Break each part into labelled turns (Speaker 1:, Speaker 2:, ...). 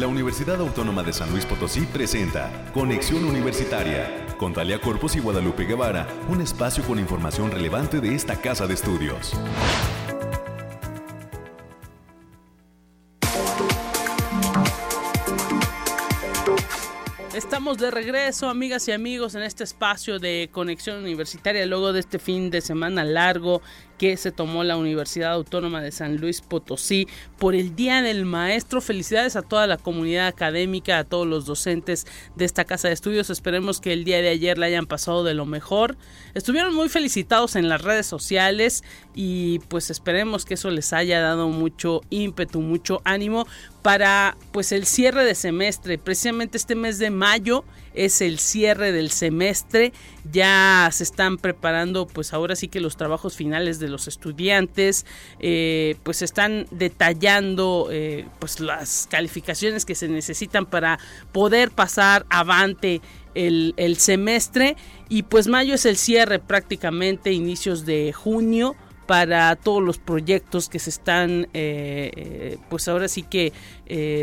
Speaker 1: la Universidad Autónoma de San Luis Potosí presenta Conexión Universitaria con Talia Corpus y Guadalupe Guevara, un espacio con información relevante de esta casa de estudios.
Speaker 2: Estamos de regreso, amigas y amigos, en este espacio de conexión universitaria, luego de este fin de semana largo que se tomó la Universidad Autónoma de San Luis Potosí por el Día del Maestro. Felicidades a toda la comunidad académica, a todos los docentes de esta casa de estudios. Esperemos que el día de ayer la hayan pasado de lo mejor. Estuvieron muy felicitados en las redes sociales y pues esperemos que eso les haya dado mucho ímpetu, mucho ánimo para pues el cierre de semestre. Precisamente este mes de mayo es el cierre del semestre. Ya se están preparando pues ahora sí que los trabajos finales de los estudiantes. Eh, pues están detallando eh, pues las calificaciones que se necesitan para poder pasar avante el, semestre. Y pues mayo es el cierre prácticamente, inicios de junio para todos los proyectos que se están eh, pues ahora sí que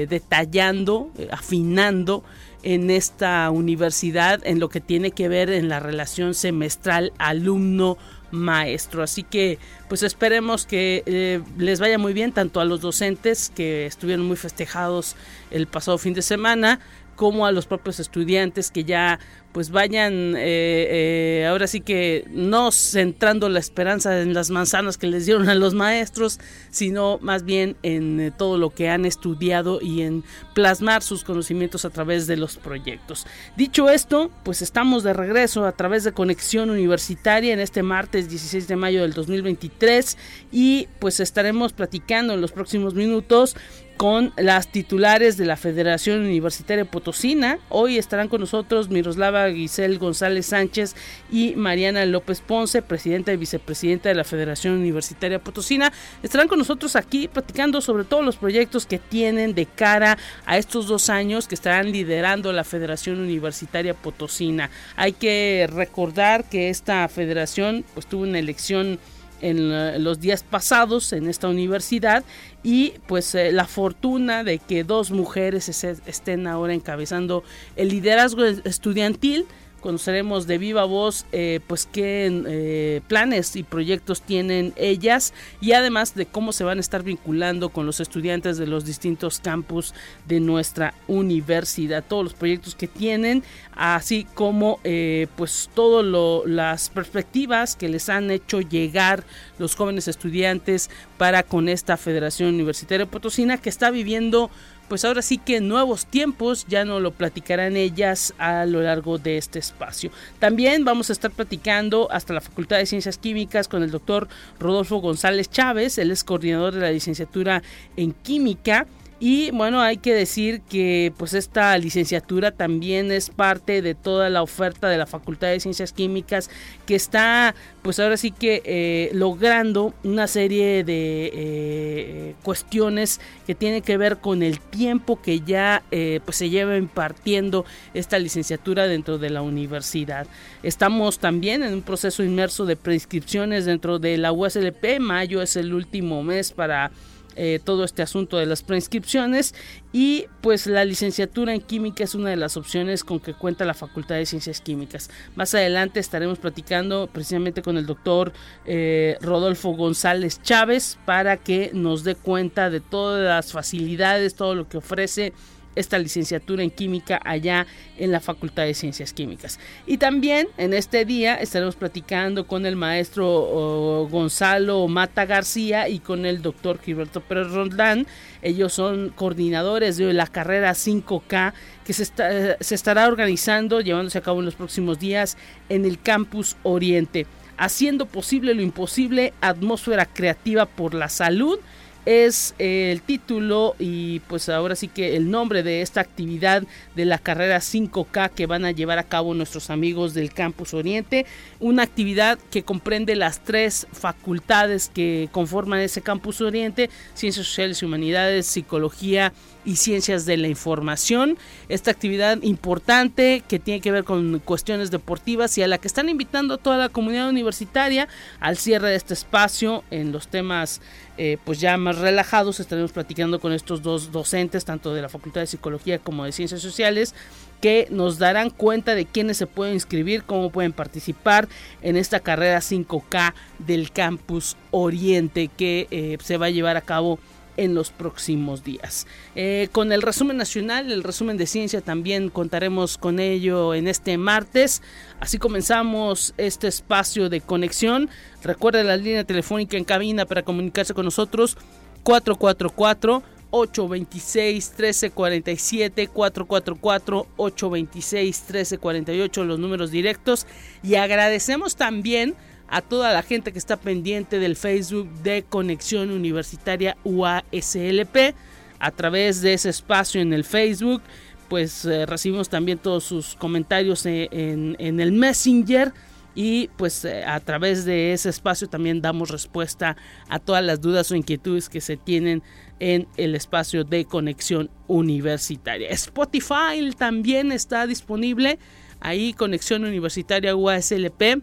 Speaker 2: detallando, afinando en esta universidad en lo que tiene que ver en la relación semestral alumno maestro. Así que pues esperemos que eh, les vaya muy bien tanto a los docentes que estuvieron muy festejados el pasado fin de semana como a los propios estudiantes que ya pues vayan eh, eh, ahora sí que no centrando la esperanza en las manzanas que les dieron a los maestros, sino más bien en eh, todo lo que han estudiado y en plasmar sus conocimientos a través de los proyectos. Dicho esto, pues estamos de regreso a través de Conexión Universitaria en este martes 16 de mayo del 2023 y pues estaremos platicando en los próximos minutos con las titulares de la Federación Universitaria Potosina. Hoy estarán con nosotros Miroslava Guisel González Sánchez y Mariana López Ponce, presidenta y vicepresidenta de la Federación Universitaria Potosina. Estarán con nosotros aquí platicando sobre todos los proyectos que tienen de cara a estos dos años que estarán liderando la Federación Universitaria Potosina. Hay que recordar que esta federación pues tuvo una elección en los días pasados en esta universidad y pues eh, la fortuna de que dos mujeres estén ahora encabezando el liderazgo estudiantil conoceremos de viva voz eh, pues qué eh, planes y proyectos tienen ellas y además de cómo se van a estar vinculando con los estudiantes de los distintos campus de nuestra universidad, todos los proyectos que tienen, así como eh, pues todas las perspectivas que les han hecho llegar los jóvenes estudiantes para con esta Federación Universitaria Potosina que está viviendo pues ahora sí que nuevos tiempos ya no lo platicarán ellas a lo largo de este espacio. También vamos a estar platicando hasta la Facultad de Ciencias Químicas con el doctor Rodolfo González Chávez, él es coordinador de la licenciatura en química y bueno, hay que decir que pues esta licenciatura también es parte de toda la oferta de la Facultad de Ciencias Químicas que está pues ahora sí que eh, logrando una serie de eh, cuestiones que tienen que ver con el tiempo que ya eh, pues se lleva impartiendo esta licenciatura dentro de la universidad. Estamos también en un proceso inmerso de prescripciones dentro de la USLP. Mayo es el último mes para eh, todo este asunto de las preinscripciones y pues la licenciatura en química es una de las opciones con que cuenta la Facultad de Ciencias Químicas. Más adelante estaremos platicando precisamente con el doctor eh, Rodolfo González Chávez para que nos dé cuenta de todas las facilidades, todo lo que ofrece esta licenciatura en química allá en la Facultad de Ciencias Químicas. Y también en este día estaremos platicando con el maestro Gonzalo Mata García y con el doctor Gilberto Pérez Rondán. Ellos son coordinadores de la carrera 5K que se estará organizando, llevándose a cabo en los próximos días en el Campus Oriente. Haciendo posible lo imposible, atmósfera creativa por la salud es el título y pues ahora sí que el nombre de esta actividad de la carrera 5K que van a llevar a cabo nuestros amigos del Campus Oriente. Una actividad que comprende las tres facultades que conforman ese Campus Oriente, Ciencias Sociales y Humanidades, Psicología y Ciencias de la Información. Esta actividad importante que tiene que ver con cuestiones deportivas y a la que están invitando a toda la comunidad universitaria al cierre de este espacio en los temas eh, pues ya más relajados estaremos platicando con estos dos docentes, tanto de la Facultad de Psicología como de Ciencias Sociales, que nos darán cuenta de quiénes se pueden inscribir, cómo pueden participar en esta carrera 5K del Campus Oriente que eh, se va a llevar a cabo en los próximos días. Eh, con el resumen nacional, el resumen de ciencia también contaremos con ello en este martes. Así comenzamos este espacio de conexión. Recuerda la línea telefónica en cabina para comunicarse con nosotros 444 826 1347 444 826 1348 los números directos y agradecemos también a toda la gente que está pendiente del Facebook de Conexión Universitaria UASLP a través de ese espacio en el Facebook pues eh, recibimos también todos sus comentarios en, en el Messenger y pues eh, a través de ese espacio también damos respuesta a todas las dudas o inquietudes que se tienen en el espacio de conexión universitaria. Spotify también está disponible. Ahí conexión universitaria UASLP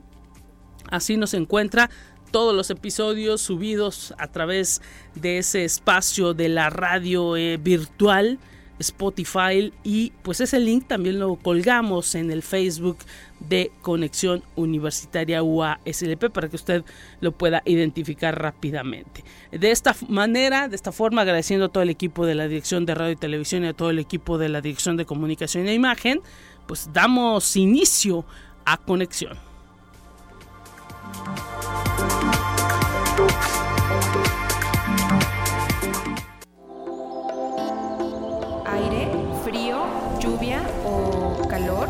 Speaker 2: Así nos encuentra todos los episodios subidos a través de ese espacio de la radio eh, virtual Spotify y pues ese link también lo colgamos en el Facebook de Conexión Universitaria UASLP para que usted lo pueda identificar rápidamente. De esta manera, de esta forma, agradeciendo a todo el equipo de la Dirección de Radio y Televisión y a todo el equipo de la Dirección de Comunicación e Imagen, pues damos inicio a Conexión.
Speaker 3: Aire, frío, lluvia o calor.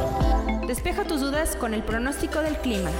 Speaker 3: Despeja tus dudas con el pronóstico del clima.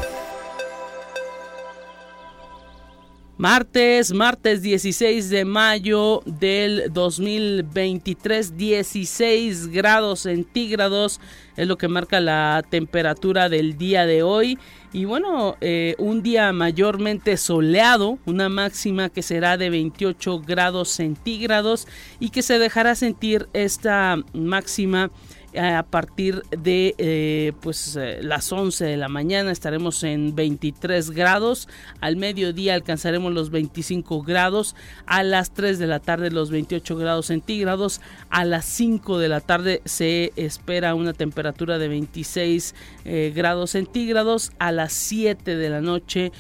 Speaker 2: Martes, martes 16 de mayo del 2023, 16 grados centígrados es lo que marca la temperatura del día de hoy. Y bueno, eh, un día mayormente soleado, una máxima que será de 28 grados centígrados y que se dejará sentir esta máxima a partir de eh, pues eh, las 11 de la mañana estaremos en 23 grados. Al mediodía alcanzaremos los 25 grados. A las 3 de la tarde los 28 grados centígrados. A las 5 de la tarde se espera una temperatura de 26 eh, grados centígrados. A las 7 de la noche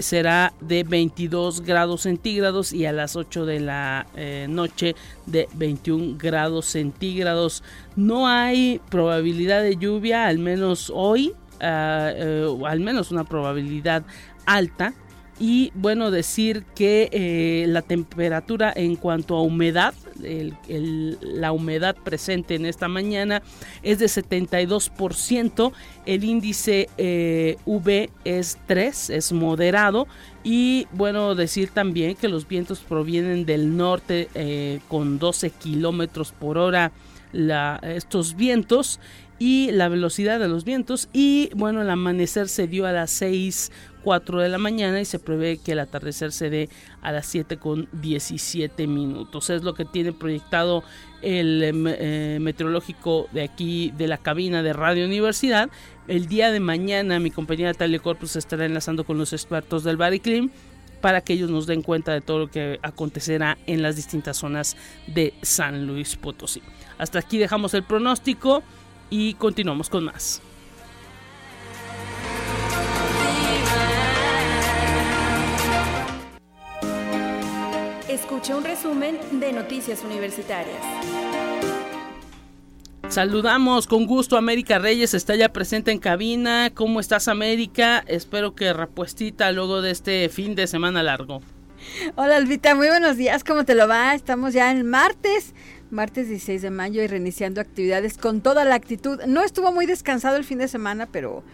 Speaker 2: será de 22 grados centígrados. Y a las 8 de la noche de 21 grados centígrados no hay probabilidad de lluvia, al menos hoy, eh, al menos una probabilidad alta. Y bueno, decir que eh, la temperatura en cuanto a humedad, la humedad presente en esta mañana es de 72%, el índice eh, V es 3, es moderado. Y bueno, decir también que los vientos provienen del norte con 12 kilómetros por hora estos vientos y la velocidad de los vientos. Y bueno el amanecer se dio a las 6 4 de la mañana y se prevé que el atardecer se dé a las 7 con 17 minutos. Es lo que tiene proyectado el em, eh, meteorológico de aquí de la cabina de Radio Universidad. El día de mañana mi compañera Talia Corpus estará enlazando con los expertos del Bariclim para que ellos nos den cuenta de todo lo que acontecerá en las distintas zonas de San Luis Potosí. Hasta aquí dejamos el pronóstico y continuamos con más.
Speaker 3: Escuche un resumen de Noticias Universitarias.
Speaker 2: Saludamos con gusto a América Reyes, está ya presente en cabina. ¿Cómo estás América? Espero que repuestita luego de este fin de semana largo.
Speaker 4: Hola Albita, muy buenos días, ¿cómo te lo va? Estamos ya en martes, martes 16 de mayo y reiniciando actividades con toda la actitud. No estuvo muy descansado el fin de semana, pero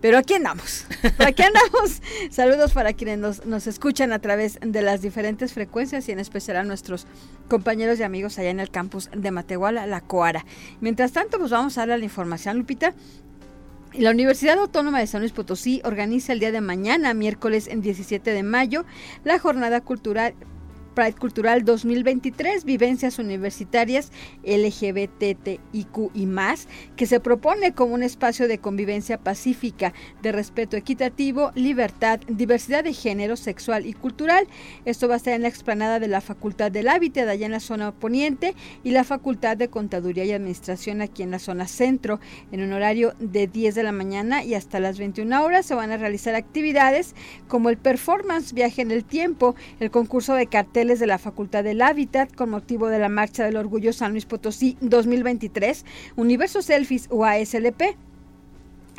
Speaker 4: pero aquí andamos, aquí andamos. Saludos para quienes nos, nos, escuchan a través de las diferentes frecuencias y en especial a nuestros compañeros y amigos allá en el campus de Matehuala, La Coara. Mientras tanto, pues vamos a darle la información, Lupita. La Universidad Autónoma de San Luis Potosí organiza el día de mañana, miércoles en 17 de mayo, la jornada cultural Pride Cultural 2023, Vivencias Universitarias LGBTIQ y más, que se propone como un espacio de convivencia pacífica, de respeto equitativo, libertad, diversidad de género, sexual y cultural. Esto va a estar en la explanada de la Facultad del Hábitat, allá en la zona poniente, y la Facultad de Contaduría y Administración aquí en la zona centro, en un horario de 10 de la mañana y hasta las 21 horas. Se van a realizar actividades como el performance Viaje en el Tiempo, el concurso de de la Facultad del Hábitat con motivo de la Marcha del Orgullo San Luis Potosí 2023, Universo Selfies o ASLP.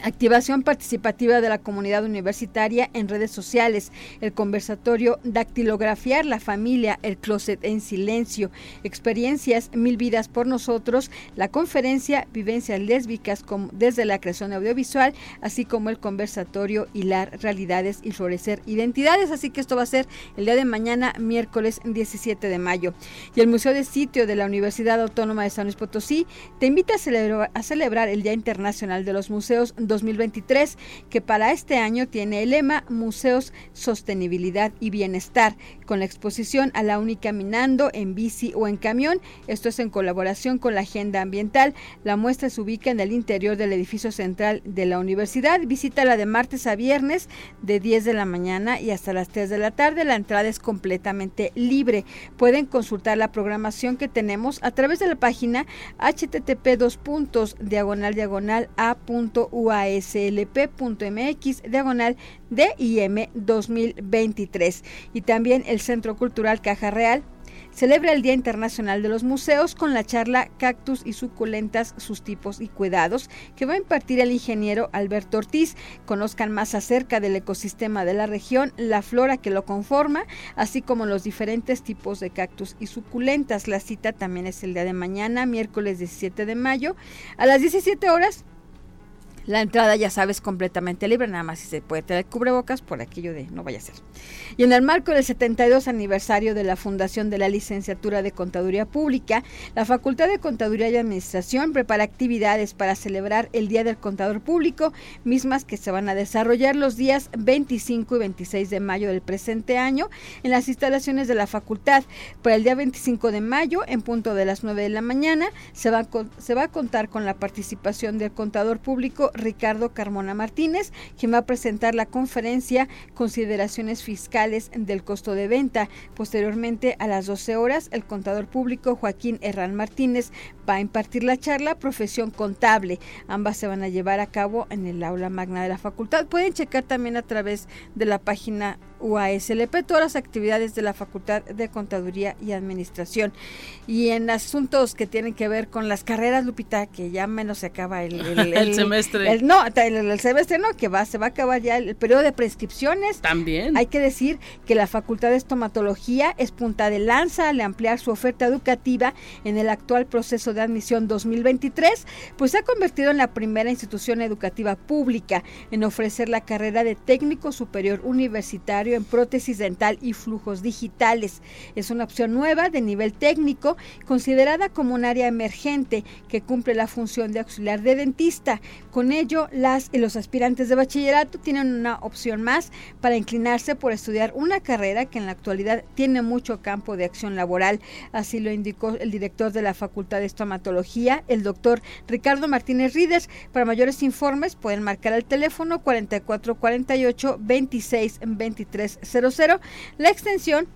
Speaker 4: Activación participativa de la comunidad universitaria en redes sociales, el conversatorio Dactilografiar la familia, el closet en silencio, experiencias Mil vidas por nosotros, la conferencia Vivencias lésbicas desde la creación audiovisual, así como el conversatorio Hilar realidades y florecer identidades. Así que esto va a ser el día de mañana, miércoles 17 de mayo. Y el Museo de Sitio de la Universidad Autónoma de San Luis Potosí te invita a a celebrar el Día Internacional de los Museos 2023, que para este año tiene el lema Museos, Sostenibilidad y Bienestar, con la exposición a la única caminando en bici o en camión. Esto es en colaboración con la Agenda Ambiental. La muestra se ubica en el interior del edificio central de la universidad. Visita la de martes a viernes de 10 de la mañana y hasta las 3 de la tarde. La entrada es completamente libre. Pueden consultar la programación que tenemos a través de la página http diagonal diagonal aslp.mx diagonal DIM 2023 y también el Centro Cultural Caja Real celebra el Día Internacional de los Museos con la charla Cactus y suculentas, sus tipos y cuidados, que va a impartir el ingeniero Alberto Ortiz. Conozcan más acerca del ecosistema de la región, la flora que lo conforma, así como los diferentes tipos de cactus y suculentas. La cita también es el día de mañana, miércoles 17 de mayo, a las 17 horas la entrada, ya sabes, completamente libre, nada más si se puede tener cubrebocas por aquello de no vaya a ser. Y en el marco del 72 aniversario de la fundación de la licenciatura de Contaduría Pública, la Facultad de Contaduría y Administración prepara actividades para celebrar el Día del Contador Público, mismas que se van a desarrollar los días 25 y 26 de mayo del presente año en las instalaciones de la facultad. Para el día 25 de mayo, en punto de las 9 de la mañana, se va se va a contar con la participación del contador público Ricardo Carmona Martínez, quien va a presentar la conferencia Consideraciones Fiscales del Costo de Venta. Posteriormente, a las 12 horas, el contador público Joaquín Herrán Martínez va a impartir la charla Profesión Contable. Ambas se van a llevar a cabo en el aula magna de la facultad. Pueden checar también a través de la página UASLP todas las actividades de la Facultad de Contaduría y Administración. Y en asuntos que tienen que ver con las carreras, Lupita, que ya menos se acaba el,
Speaker 2: el, semestre.
Speaker 4: no, el, semestre no, que va, se va a acabar ya el, periodo de prescripciones.
Speaker 2: También.
Speaker 4: Hay que decir que la Facultad de Estomatología es punta de lanza al ampliar su oferta educativa en el actual proceso de admisión 2023, pues se ha convertido en la primera institución educativa pública en ofrecer la carrera de técnico superior universitario en prótesis dental y flujos digitales. Es una opción nueva de nivel técnico, considerada como un área emergente que cumple la función de auxiliar de dentista. Con ello, las y los aspirantes de bachillerato tienen una opción más para inclinarse por estudiar una carrera que en la actualidad tiene mucho campo de acción laboral. Así lo indicó el director de la Facultad de Estomatología, el doctor Ricardo Martínez Rídez. Para mayores informes pueden marcar el teléfono 4448 26 23 la extensión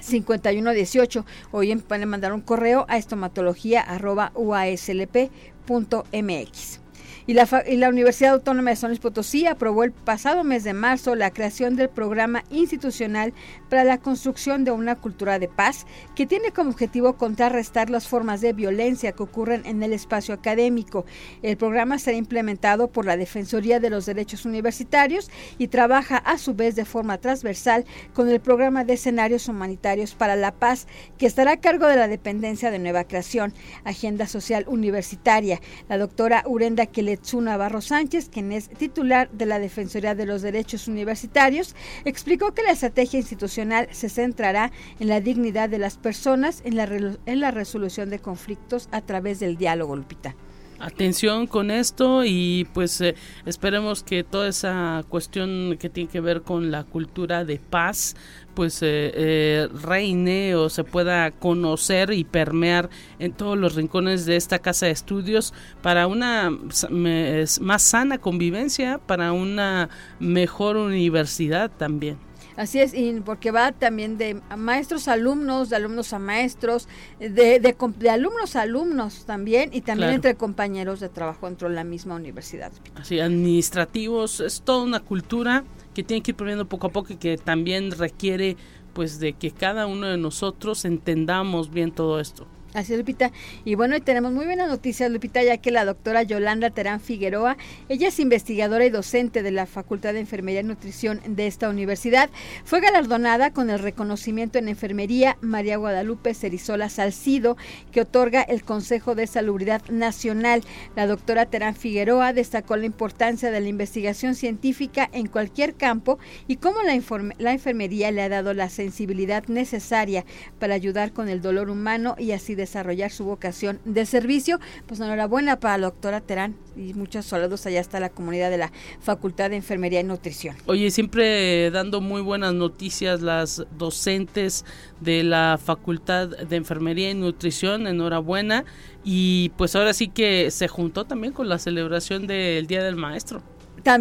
Speaker 4: 5118 o bien pueden mandar un correo a estomatología.uaslp.mx. Y la, y la, Universidad Autónoma de San Luis Potosí aprobó el pasado mes de marzo la creación del programa institucional para la construcción de una cultura de paz que tiene como objetivo contrarrestar las formas de violencia que ocurren en el espacio académico. El programa será implementado por la Defensoría de los Derechos Universitarios y trabaja a su vez de forma transversal con el programa de escenarios humanitarios para la paz que estará a cargo de la dependencia de nueva creación, Agenda Social Universitaria. La doctora Urenda Kele Tsuna Navarro Sánchez, quien es titular de la Defensoría de los Derechos Universitarios, explicó que la estrategia institucional se centrará en la dignidad de las personas en la, en la resolución de conflictos a través del diálogo, Lupita.
Speaker 2: Atención con esto y pues eh, esperemos que toda esa cuestión que tiene que ver con la cultura de paz pues eh, reine o se pueda conocer y permear en todos los rincones de esta casa de estudios para una más sana convivencia, para una mejor universidad también.
Speaker 4: Así es, y porque va también de maestros a alumnos, de alumnos a maestros, de, de, alumnos a alumnos también, y también entre compañeros de trabajo dentro de la misma universidad.
Speaker 2: Así, administrativos, es toda una cultura que tiene que ir poniendo poco a poco y que también requiere pues de que cada uno de nosotros entendamos bien todo esto.
Speaker 4: Así es, Lupita. Y bueno, tenemos muy buenas noticias, Lupita, ya que la doctora Yolanda Terán Figueroa, ella es investigadora y docente de la Facultad de Enfermería y Nutrición de esta universidad, fue galardonada con el reconocimiento en enfermería María Guadalupe Cerizola Salcido, que otorga el Consejo de Salubridad Nacional. La doctora Terán Figueroa destacó la importancia de la investigación científica en cualquier campo y cómo la, la enfermería le ha dado la sensibilidad necesaria para ayudar con el dolor humano y así de desarrollar su vocación de servicio. Pues enhorabuena para la doctora Terán y muchos saludos allá está la comunidad de la Facultad de Enfermería y Nutrición.
Speaker 2: Oye, siempre dando muy buenas noticias las docentes de la Facultad de Enfermería y Nutrición, enhorabuena. Y pues ahora sí que se juntó también con la celebración del Día del Maestro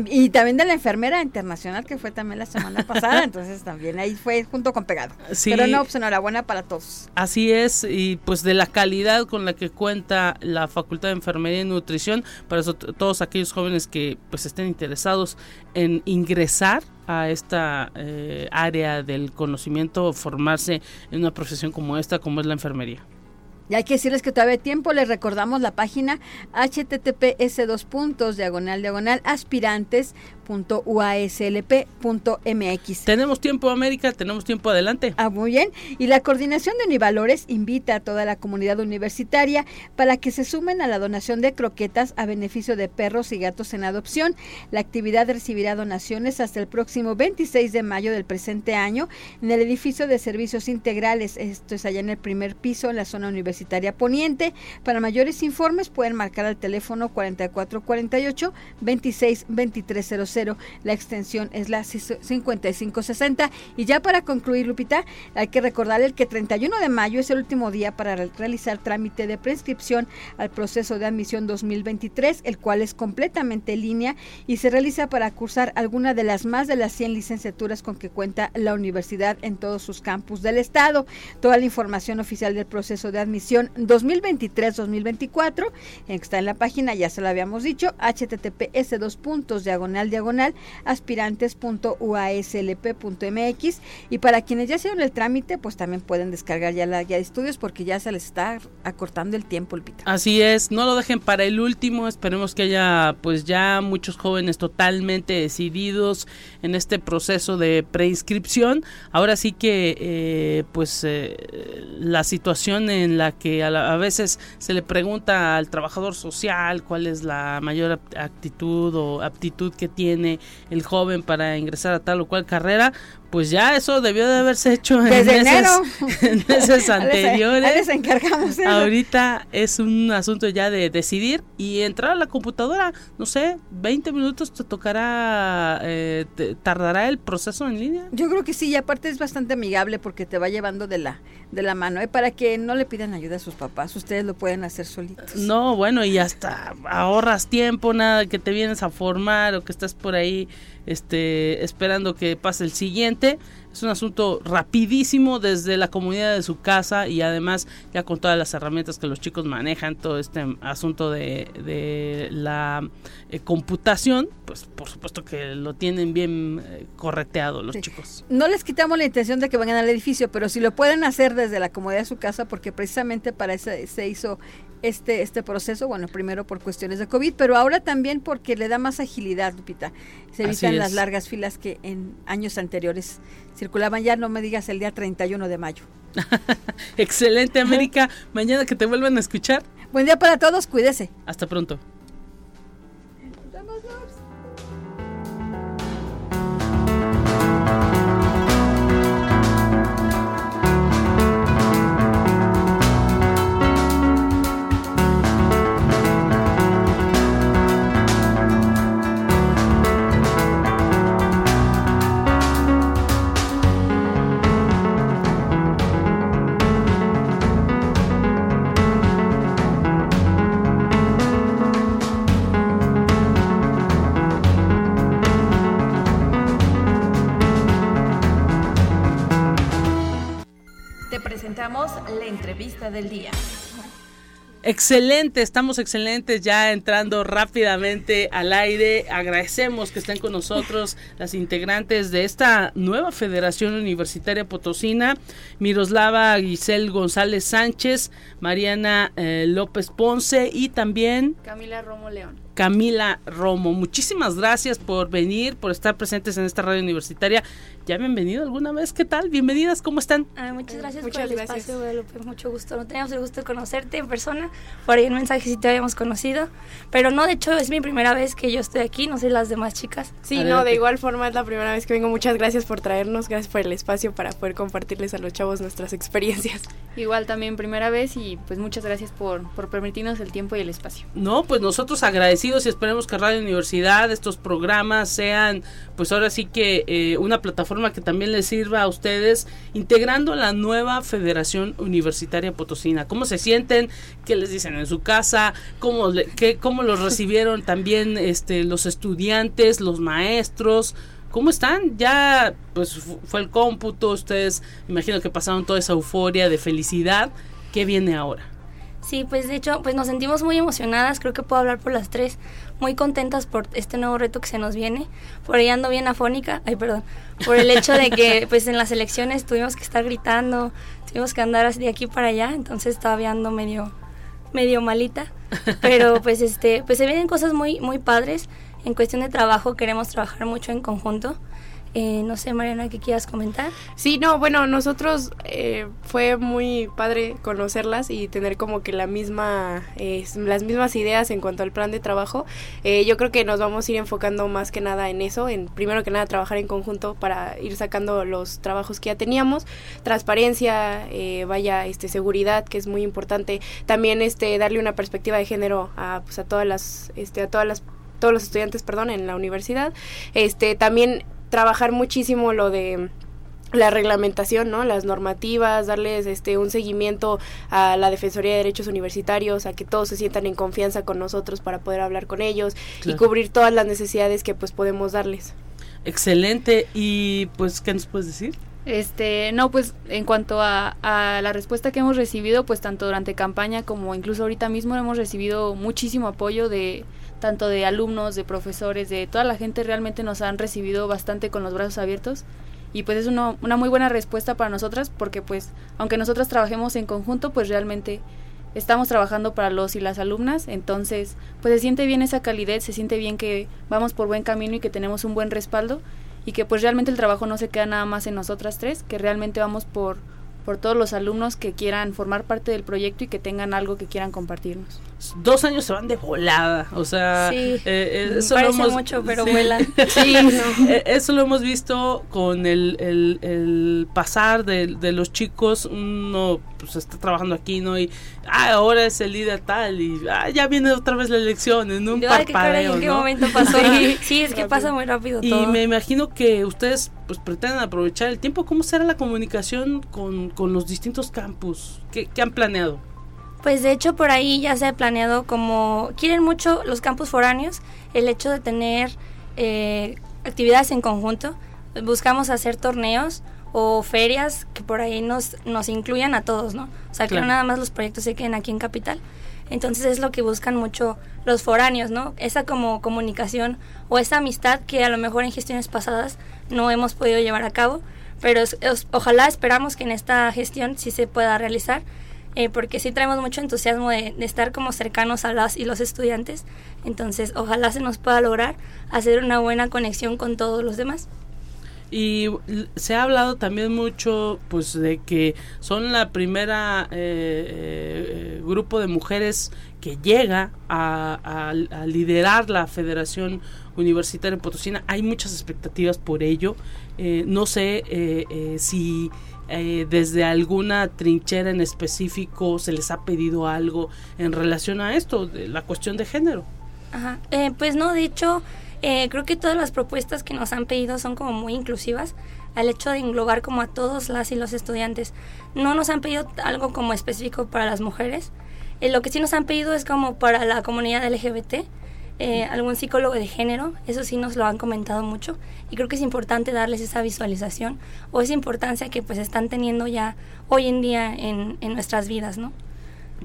Speaker 4: y también de la enfermera internacional que fue también la semana pasada, entonces también ahí fue junto con pegado. Pero no, pues enhorabuena para todos.
Speaker 2: Así es, y pues de la calidad con la que cuenta la Facultad de Enfermería y Nutrición, para todos aquellos jóvenes que pues estén interesados en ingresar a esta eh, área del conocimiento, formarse en una profesión como esta, como es la enfermería.
Speaker 4: Y hay que decirles que todavía hay tiempo, les recordamos la página https dos puntos diagonal diagonal aspirantes .uaslp.mx.
Speaker 2: Tenemos tiempo, América, tenemos tiempo adelante.
Speaker 4: Ah, muy bien. Y la Coordinación de Univalores invita a toda la comunidad universitaria para que se sumen a la donación de croquetas a beneficio de perros y gatos en adopción. La actividad recibirá donaciones hasta el próximo 26 de mayo del presente año en el edificio de servicios integrales. Esto es allá en el primer piso, en la zona universitaria poniente. Para mayores informes pueden marcar al teléfono 4448 262300 la extensión es la 5560. Y ya para concluir, Lupita, hay que recordarle que el 31 de mayo es el último día para realizar trámite de prescripción al proceso de admisión 2023, el cual es completamente en línea y se realiza para cursar alguna de las más de las 100 licenciaturas con que cuenta la universidad en todos sus campus del estado. Toda la información oficial del proceso de admisión 2023-2024 está en la página, ya se lo habíamos dicho, https dos puntos diagonal diagonal aspirantes.uaslp.mx y para quienes ya hicieron el trámite, pues también pueden descargar ya la guía de estudios porque ya se les está acortando el tiempo, Lupita.
Speaker 2: Así es, no lo dejen para el último, esperemos que haya pues ya muchos jóvenes totalmente decididos en este proceso de preinscripción. Ahora sí que eh, pues eh, la situación en la que a, a veces se le pregunta al trabajador social cuál es la mayor actitud o aptitud que tiene el joven para ingresar a tal o cual carrera, pues ya eso debió de haberse hecho
Speaker 4: en enero.
Speaker 2: meses anteriores.
Speaker 4: les encargamos
Speaker 2: Ahorita es un asunto ya de decidir y entrar a la computadora, no sé, 20 minutos te tocará, eh, tardará el proceso en línea.
Speaker 4: Yo creo que sí, y aparte es bastante amigable porque te va llevando de la, de la mano, ¿eh? para que no le pidan ayuda a sus papás, ustedes lo pueden hacer solitos.
Speaker 2: No, bueno, y hasta ahorras tiempo, nada que te vienes a formar o que estás por ahí este, esperando que pase el siguiente. Es un asunto rapidísimo desde la comunidad de su casa y además ya con todas las herramientas que los chicos manejan, todo este asunto de, la eh, computación, pues por supuesto que lo tienen bien eh, correteado los chicos.
Speaker 4: No les quitamos la intención de que vengan al edificio, pero si lo pueden hacer desde la comodidad de su casa, porque precisamente para eso se hizo este, este proceso, bueno, primero por cuestiones de COVID, pero ahora también porque le da más agilidad, Lupita. Se evitan las largas filas que en años anteriores circulaban ya, no me digas el día 31 de mayo.
Speaker 2: Excelente, América. Mañana que te vuelvan a escuchar.
Speaker 4: Buen día para todos, cuídese.
Speaker 2: Hasta pronto.
Speaker 3: Entrevista del día.
Speaker 2: Excelente, estamos excelentes ya entrando rápidamente al aire. Agradecemos que estén con nosotros las integrantes de esta nueva Federación Universitaria Potosina, Miroslava Giselle González Sánchez, Mariana eh, López Ponce y también
Speaker 5: Camila Romo León.
Speaker 2: Camila Romo. Muchísimas gracias por venir, por estar presentes en esta radio universitaria. ¿Ya han venido alguna vez? ¿Qué tal? Bienvenidas, ¿cómo están?
Speaker 5: muchas gracias
Speaker 6: muchas
Speaker 5: por el
Speaker 6: gracias.
Speaker 5: espacio, Guadalupe. Mucho gusto. No teníamos el gusto de conocerte en persona. Por ahí en mensaje sí te habíamos conocido. Pero no, de hecho, es mi primera vez que yo estoy aquí. No sé las demás chicas.
Speaker 6: Sí, no, de igual forma es la primera vez que vengo. Muchas gracias por traernos, gracias por el espacio para poder compartirles a los chavos nuestras experiencias.
Speaker 7: Igual también primera vez y pues muchas gracias por, por permitirnos el tiempo y el espacio.
Speaker 2: No, pues nosotros agradecidos y esperemos que Radio Universidad, estos programas sean, pues ahora sí que eh, una plataforma que también les sirva a ustedes, integrando la nueva Federación Universitaria Potosina. ¿Cómo se sienten? ¿Qué les dicen en su casa? ¿Cómo, le- qué, cómo los recibieron también este, los estudiantes, los maestros? ¿Cómo están? Ya, pues fu- fue el cómputo, ustedes imagino que pasaron toda esa euforia de felicidad. ¿Qué viene ahora?
Speaker 5: Sí, pues de hecho, pues nos sentimos muy emocionadas. Creo que puedo hablar por las tres. Muy contentas por este nuevo reto que se nos viene. Por ahí ando bien afónica. Ay, perdón. Por el hecho de que, pues en las elecciones tuvimos que estar gritando. Tuvimos que andar de aquí para allá. Entonces todavía ando medio, medio malita. Pero pues este, pues se vienen cosas muy, muy padres. En cuestión de trabajo queremos trabajar mucho en conjunto. Eh, no sé, Mariana, ¿qué quieras comentar?
Speaker 6: Sí, no, bueno, nosotros eh, fue muy padre conocerlas y tener como que la misma, eh, las mismas ideas en cuanto al plan de trabajo. Eh, yo creo que nos vamos a ir enfocando más que nada en eso, en primero que nada trabajar en conjunto para ir sacando los trabajos que ya teníamos, transparencia, eh, vaya, este, seguridad, que es muy importante, también este, darle una perspectiva de género a, pues, a todas las, este, a todas las todos los estudiantes, perdón, en la universidad. Este, también trabajar muchísimo lo de la reglamentación, ¿no? Las normativas, darles este un seguimiento a la Defensoría de Derechos Universitarios, a que todos se sientan en confianza con nosotros para poder hablar con ellos
Speaker 2: Claro.
Speaker 6: y cubrir todas las necesidades que pues podemos darles.
Speaker 2: Excelente. Y pues, ¿qué nos puedes decir?
Speaker 7: Este, no, pues en cuanto a, a la respuesta que hemos recibido, pues tanto durante campaña como incluso ahorita mismo hemos recibido muchísimo apoyo de tanto de alumnos, de profesores, de toda la gente realmente nos han recibido bastante con los brazos abiertos. Y pues es una muy buena respuesta para nosotras porque pues aunque nosotras trabajemos en conjunto, pues realmente estamos trabajando para los y las alumnas, entonces pues se siente bien esa calidez, se siente bien que vamos por buen camino y que tenemos un buen respaldo y que pues realmente el trabajo no se queda nada más en nosotras tres, que realmente vamos por, por todos los alumnos que quieran formar parte del proyecto y que tengan algo que quieran compartirnos.
Speaker 2: Dos años se van de volada, o sea,
Speaker 5: Sí,
Speaker 2: eh, eh, eso
Speaker 5: parece
Speaker 2: lo hemos,
Speaker 5: mucho, pero
Speaker 2: sí.
Speaker 5: vuela.
Speaker 2: Sí, eh, eso lo hemos visto con el, el, el pasar de, de los chicos, uno pues está trabajando aquí, ¿no? Y ah, ahora es el líder tal y ah, ya viene otra vez la elección en un
Speaker 5: caray,
Speaker 2: parpadeo,
Speaker 5: ¿en qué
Speaker 2: ¿no?
Speaker 5: momento pasó?
Speaker 6: Sí.
Speaker 5: Sí, es que pasa muy rápido
Speaker 2: Y
Speaker 5: todo.
Speaker 2: me imagino que ustedes pues pretenden aprovechar el tiempo. ¿Cómo será la comunicación con, con los distintos campus? ¿Qué, qué han planeado?
Speaker 5: Pues de hecho por ahí ya se ha planeado como quieren mucho los campus foráneos el hecho de tener eh, actividades en conjunto. Buscamos hacer torneos o ferias que por ahí nos, nos incluyan a todos, ¿no? O sea, que
Speaker 2: Claro.
Speaker 5: no nada más los proyectos se queden aquí en Capital. Entonces es lo que buscan mucho los foráneos, ¿no? Esa como comunicación o esa amistad que a lo mejor en gestiones pasadas no hemos podido llevar a cabo, pero ojalá esperamos que en esta gestión sí se pueda realizar, eh, porque sí traemos mucho entusiasmo de, de estar como cercanos a las y los estudiantes, entonces ojalá se nos pueda lograr hacer una buena conexión con todos los demás.
Speaker 2: Y se ha hablado también mucho, pues, de que son la primera eh, eh, grupo de mujeres que llega a, liderar la Federación Universitaria Potosina. Hay muchas expectativas por ello. Eh, no sé eh, si desde alguna trinchera en específico se les ha pedido algo en relación a esto, de la cuestión de género.
Speaker 5: Ajá. Pues no, de hecho, eh, creo que todas las propuestas que nos han pedido son como muy inclusivas al hecho de englobar como a todos las y los estudiantes. No nos han pedido algo como específico para las mujeres. Eh, lo que sí nos han pedido es como para la comunidad LGBT. eh, algún psicólogo de género, eso sí nos lo han comentado mucho y creo que es importante darles esa visualización o esa importancia que pues están teniendo ya hoy en día en, en nuestras vidas, ¿no?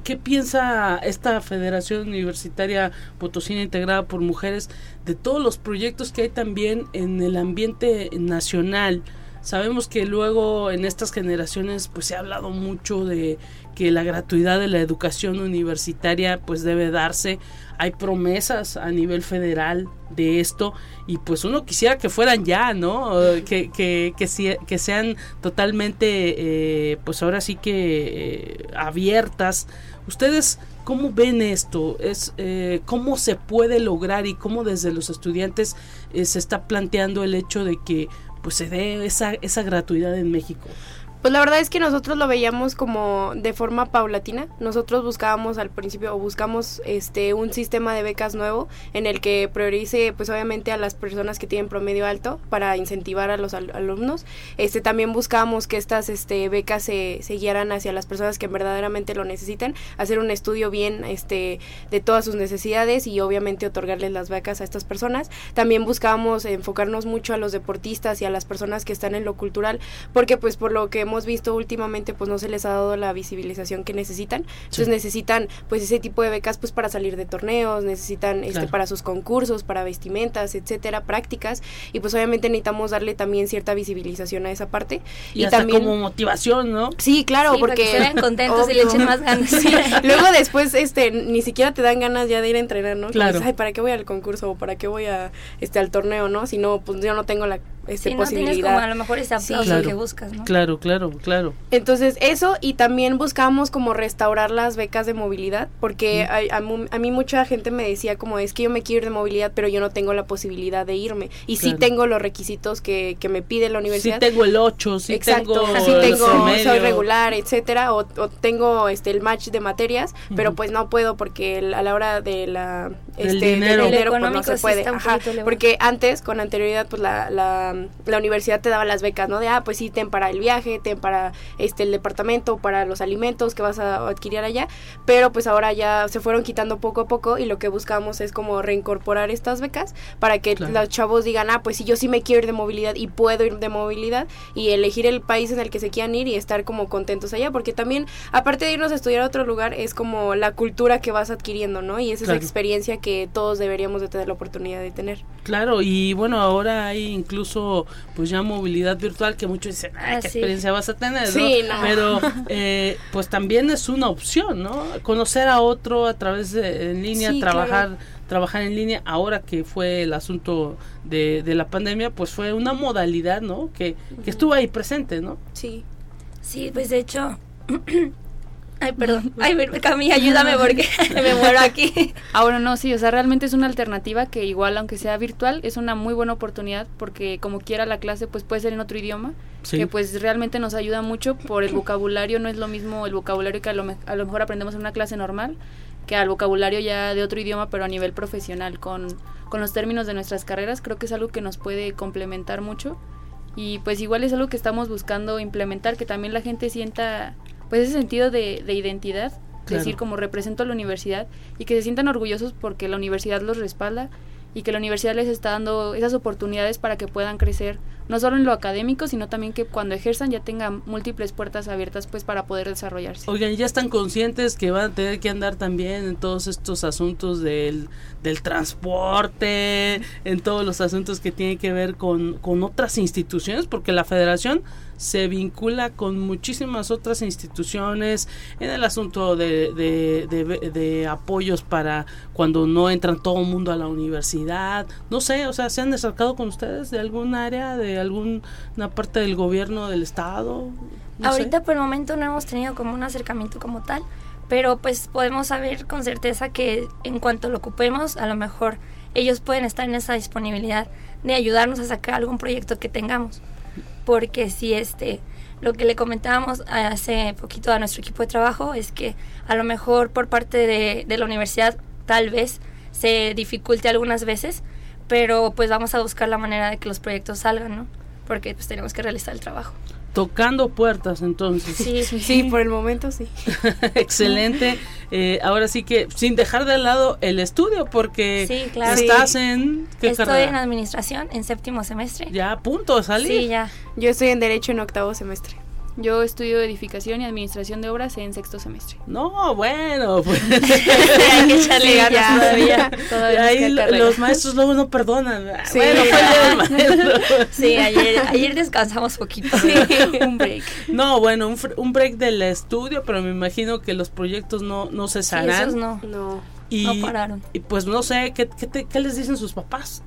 Speaker 2: ¿Qué piensa esta Federación Universitaria Potosina integrada por mujeres de todos los proyectos que hay también en el ambiente nacional? Sabemos que luego en estas generaciones pues se ha hablado mucho de que la gratuidad de la educación universitaria pues debe darse. Hay promesas a nivel federal de esto y pues uno quisiera que fueran ya, ¿no? Que, que, que, sean totalmente eh, pues ahora sí que eh, abiertas. ¿Ustedes cómo ven esto? Es, eh, ¿Cómo se puede lograr y cómo desde los estudiantes se está planteando el hecho de que pues se dé esa, esa gratuidad en México.
Speaker 6: Pues la verdad es que nosotros lo veíamos como de forma paulatina. Nosotros buscábamos al principio o buscamos este un sistema de becas nuevo en el que priorice pues obviamente a las personas que tienen promedio alto para incentivar a los alumnos. Este también buscábamos que estas este becas se, se, guiaran hacia las personas que verdaderamente lo necesitan, hacer un estudio bien este de todas sus necesidades y obviamente otorgarles las becas a estas personas. También buscábamos enfocarnos mucho a los deportistas y a las personas que están en lo cultural, porque pues por lo que hemos visto últimamente pues no se les ha dado la visibilización que necesitan. Entonces necesitan pues ese tipo de becas pues para salir de torneos, necesitan este para sus concursos, para vestimentas, etcétera, prácticas y pues obviamente necesitamos darle también cierta visibilización a esa parte
Speaker 2: y, también como motivación, ¿no?
Speaker 6: Sí, claro, porque
Speaker 5: se vean contentos y le echen más ganas.
Speaker 6: Luego después este ni siquiera te dan ganas ya de ir a entrenar, ¿no? Claro. Ay, ¿para qué voy al concurso o para qué voy a este al torneo, no? Si no pues yo no tengo la este,
Speaker 5: sí,
Speaker 6: posibilidad.
Speaker 5: No tienes como a lo mejor ese aplauso que buscas, ¿no?
Speaker 2: Claro, claro, claro.
Speaker 6: Entonces, eso y también buscamos como restaurar las becas de movilidad, porque a, mí mucha gente me decía como es que yo me quiero ir de movilidad, pero yo no tengo la posibilidad de irme. Y sí tengo los requisitos que, que me pide la universidad.
Speaker 2: Sí tengo el 8, sí
Speaker 6: Exacto,
Speaker 2: tengo
Speaker 6: sí tengo, soy regular, etcétera, o, tengo este el match de materias, pero pues no puedo porque a la hora de la este,
Speaker 2: dinero,
Speaker 6: dinero pues no se puede. Ajá, porque antes, con anterioridad, pues la, la la universidad te daba las becas, ¿no? De, ah, pues sí, ten para el viaje, para este el departamento, para los alimentos que vas a adquirir allá, pero pues ahora ya se fueron quitando poco a poco y lo que buscamos es como reincorporar estas becas para que los chavos digan, ah, pues sí, yo sí me quiero ir de movilidad y puedo ir de movilidad y elegir el país en el que se quieran ir y estar como contentos allá, porque también, aparte de irnos a estudiar a otro lugar, es como la cultura que vas adquiriendo, ¿no? Y esa es la experiencia que todos deberíamos de tener la oportunidad de tener.
Speaker 2: Claro, y bueno, ahora hay incluso pues ya movilidad virtual que muchos dicen, Ay, ¿qué ah, experiencia vas a tener?
Speaker 6: Sí,
Speaker 2: Pero eh, pues también es una opción, ¿no? Conocer a otro a través de en línea, trabajar trabajar en línea ahora que fue el asunto de, de la pandemia, pues fue una modalidad, ¿no? Que, que estuvo ahí presente, ¿no?
Speaker 6: Sí.
Speaker 5: Sí, pues de hecho Ay, perdón. Ay, Cami, ayúdame porque me muero aquí.
Speaker 7: Ah, bueno, no, sí, o sea, realmente es una alternativa que igual, aunque sea virtual, es una muy buena oportunidad porque como quiera la clase, pues puede ser en otro idioma, que pues realmente nos ayuda mucho por el vocabulario, no es lo mismo el vocabulario que a lo, a lo mejor aprendemos en una clase normal, que al vocabulario ya de otro idioma, pero a nivel profesional, con, con los términos de nuestras carreras, creo que es algo que nos puede complementar mucho. Y pues igual es algo que estamos buscando implementar, que también la gente sienta pues ese sentido de, de identidad, decir como represento a la universidad y que se sientan orgullosos porque la universidad los respalda y que la universidad les está dando esas oportunidades para que puedan crecer, no solo en lo académico, sino también que cuando ejerzan ya tengan múltiples puertas abiertas pues para poder desarrollarse.
Speaker 2: Oigan, ya están conscientes que van a tener que andar también en todos estos asuntos del, del transporte, en todos los asuntos que tienen que ver con, con otras instituciones, porque la federación se vincula con muchísimas otras instituciones en el asunto de, de, apoyos para cuando no entran todo el mundo a la universidad. No sé, o sea, ¿se han acercado con ustedes de algún área, de alguna parte del gobierno del estado?
Speaker 5: Ahorita por el momento no hemos tenido como un acercamiento como tal, pero pues podemos saber con certeza que en cuanto lo ocupemos, a lo mejor ellos pueden estar en esa disponibilidad de ayudarnos a sacar algún proyecto que tengamos porque si este lo que le comentábamos hace poquito a nuestro equipo de trabajo es que a lo mejor por parte de, de la universidad tal vez se dificulte algunas veces, pero pues vamos a buscar la manera de que los proyectos salgan, ¿no? Porque pues tenemos que realizar el trabajo
Speaker 2: tocando puertas entonces.
Speaker 6: Sí, sí, sí, por el momento sí.
Speaker 2: Excelente. eh, ahora sí que sin dejar de lado el estudio, porque
Speaker 5: Sí, claro.
Speaker 2: estás en... ¿qué
Speaker 5: Estoy
Speaker 2: carrera?
Speaker 5: en administración en séptimo semestre.
Speaker 2: Ya a punto salir.
Speaker 5: Sí, ya.
Speaker 6: Yo estoy en Derecho en octavo semestre.
Speaker 7: Yo estudio edificación y administración de obras en sexto semestre.
Speaker 2: No, bueno, pues
Speaker 5: Hay que echarle
Speaker 6: Sí,
Speaker 5: ganas
Speaker 6: ya.
Speaker 5: todavía.
Speaker 7: Todavía
Speaker 2: ahí los maestros luego no perdonan. Ah,
Speaker 6: Sí.
Speaker 2: Bueno, fue el maestro.
Speaker 5: Sí, ayer, ayer descansamos poquito.
Speaker 7: Un break.
Speaker 2: No, bueno, un, break del estudio, pero me imagino que los proyectos no, no
Speaker 5: Sí,
Speaker 2: cesarán.
Speaker 5: esos no.
Speaker 6: No.
Speaker 2: y,
Speaker 5: no pararon.
Speaker 2: y pues no sé, ¿qué, qué, te- qué les dicen sus papás?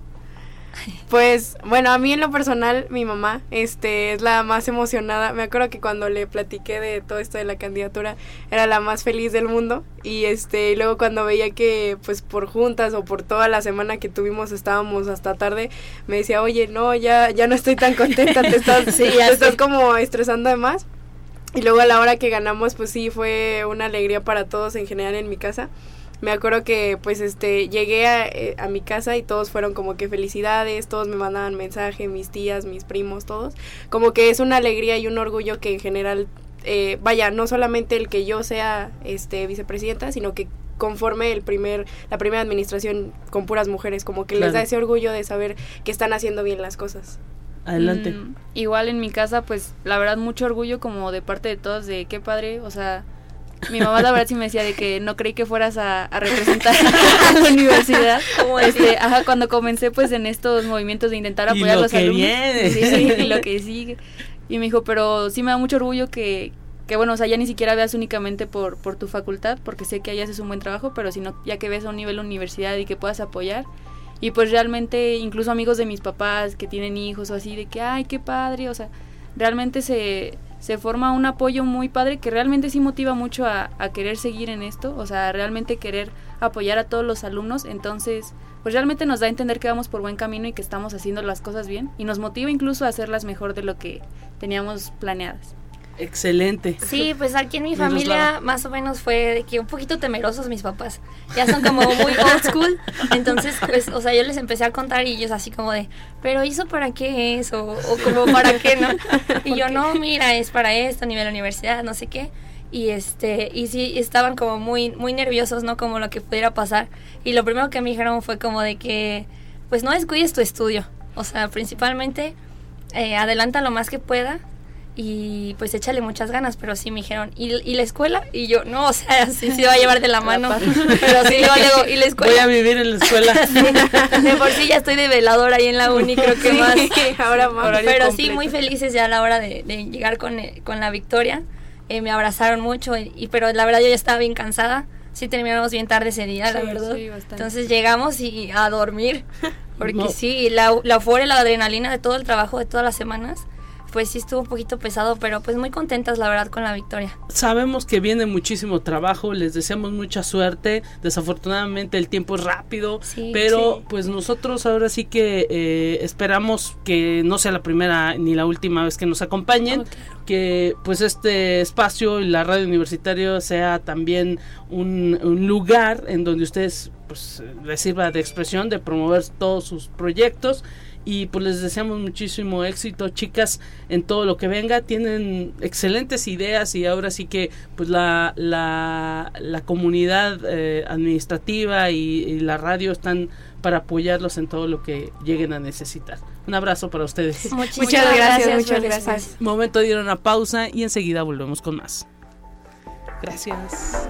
Speaker 6: Pues, bueno, a mí en lo personal, mi mamá, este, es la más emocionada. Me acuerdo que cuando le platiqué de todo esto de la candidatura, era la más feliz del mundo. Y este, y luego cuando veía que, pues, por juntas o por toda la semana que tuvimos estábamos hasta tarde, me decía, oye, no, ya, ya no estoy tan contenta, te estás,
Speaker 5: Sí,
Speaker 6: te estás como estresando de más. Y luego a la hora que ganamos, pues sí, fue una alegría para todos en general en mi casa. Me acuerdo que pues este llegué a, eh, a mi casa y todos fueron como que felicidades, todos me mandaban mensaje, mis tías, mis primos, todos. Como que es una alegría y un orgullo que en general, eh, vaya, no solamente el que yo sea este vicepresidenta, sino que conforme el primer la primera administración con puras mujeres, como que les da ese orgullo de saber que están haciendo bien las cosas.
Speaker 2: Adelante.
Speaker 7: Mm, igual en mi casa, pues la verdad mucho orgullo como de parte de todos de qué padre, o sea, mi mamá la verdad sí me decía de que no creí que fueras a, a representar a la universidad.
Speaker 5: ¿Cómo
Speaker 7: Este, ajá, cuando comencé pues en estos movimientos de intentar apoyar a
Speaker 2: lo
Speaker 7: los
Speaker 2: que
Speaker 7: alumnos.
Speaker 2: viene.
Speaker 7: Sí, sí, y lo que sigue. Y me dijo, pero sí me da mucho orgullo que, que bueno, o sea, ya ni siquiera veas únicamente por, por tu facultad, porque sé que ahí haces un buen trabajo, pero sino ya que ves a un nivel universidad y que puedas apoyar. Y pues realmente, incluso amigos de mis papás que tienen hijos o así, de que, ay, qué padre, o sea, realmente se, se forma un apoyo muy padre que realmente sí motiva mucho a, a querer seguir en esto, o sea, realmente querer apoyar a todos los alumnos, entonces, pues realmente nos da a entender que vamos por buen camino y que estamos haciendo las cosas bien y nos motiva incluso a hacerlas mejor de lo que teníamos planeadas.
Speaker 2: Excelente.
Speaker 5: Sí, pues aquí en mi familia más o menos fue de que un poquito temerosos mis papás. Ya son como muy old school. Entonces, pues, o sea, yo les empecé a contar y ellos así como de, pero ¿eso para qué es? O, o como para qué, ¿no? Y yo, no, mira, es para esto, a nivel universidad, no sé qué. Y este, y sí, estaban como muy, muy nerviosos, ¿no? Como lo que pudiera pasar. Y lo primero que me dijeron fue como de que, pues no descuides tu estudio. O sea, principalmente, eh, adelanta lo más que pueda y pues échale muchas ganas, pero sí me dijeron, ¿y, y la escuela? Y yo, no, o sea, sí se va a llevar de la mano, pero sí, luego, luego, ¿y la escuela?
Speaker 2: Voy a vivir en la escuela.
Speaker 5: Sí, de por sí ya estoy de velador ahí en la uni, creo que
Speaker 6: Sí,
Speaker 5: más.
Speaker 6: ahora más.
Speaker 5: Pero sí, muy felices ya a la hora de, de llegar con, eh, con la victoria. Eh, me abrazaron mucho, y, y- pero la verdad yo ya estaba bien cansada. Sí terminamos bien tarde ese día, la
Speaker 7: Sí,
Speaker 5: verdad.
Speaker 7: sí.
Speaker 5: Entonces llegamos y a dormir, porque
Speaker 2: No.
Speaker 5: sí, la, la euforia, la adrenalina de todo el trabajo de todas las semanas, pues sí estuvo un poquito pesado, pero pues muy contentas la verdad con la victoria.
Speaker 2: Sabemos que viene muchísimo trabajo, les deseamos mucha suerte. Desafortunadamente el tiempo es rápido,
Speaker 5: Sí,
Speaker 2: pero
Speaker 5: sí.
Speaker 2: pues nosotros ahora sí que eh, esperamos que no sea la primera ni la última vez que nos acompañen, que pues este espacio y la radio universitaria sea también un, un lugar en donde ustedes pues les sirva de expresión, de promover todos sus proyectos y pues les deseamos muchísimo éxito. Chicas en todo lo que venga tienen excelentes ideas y ahora sí que pues la la, la comunidad eh, administrativa y, y la radio están para apoyarlos en todo lo que lleguen a necesitar. Un abrazo para ustedes.
Speaker 6: Muchas gracias,
Speaker 5: por
Speaker 6: muchas gracias.
Speaker 2: momento de ir a una pausa y enseguida volvemos con más. Gracias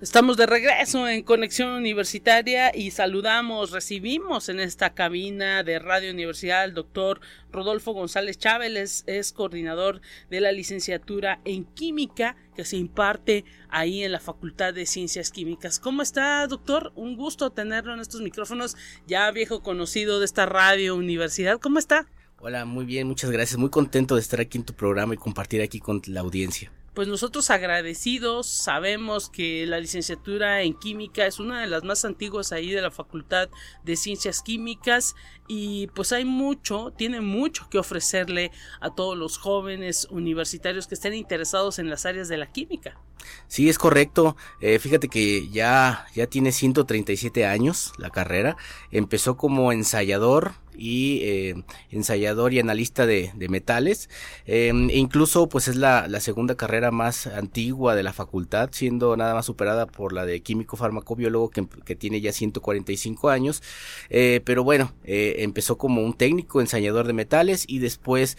Speaker 2: Estamos de regreso en Conexión Universitaria y saludamos, recibimos en esta cabina de Radio Universidad al doctor Rodolfo González Chávez, es, coordinador de la licenciatura en Química que se imparte ahí en la Facultad de Ciencias Químicas. ¿Cómo está, doctor? Un gusto tenerlo en estos micrófonos, ya viejo conocido de esta Radio Universidad. ¿Cómo está?
Speaker 8: Hola, muy bien, muchas gracias. Muy contento de estar aquí en tu programa y compartir aquí con la audiencia.
Speaker 2: Pues nosotros agradecidos sabemos que la licenciatura en química es una de las más antiguas ahí de la Facultad de Ciencias Químicas y pues hay mucho, tiene mucho que ofrecerle a todos los jóvenes universitarios que estén interesados en las áreas de la química.
Speaker 8: Sí, es correcto. Eh, fíjate que ya, ya tiene 137 años la carrera. Empezó como ensayador y eh, ensayador y analista de, metales. Em, e incluso pues es la, segunda carrera más antigua de la facultad, siendo nada más superada por la de químico farmacobiólogo que, que tiene ya 145 años. Eh, pero bueno, empezó como un técnico ensayador de metales y después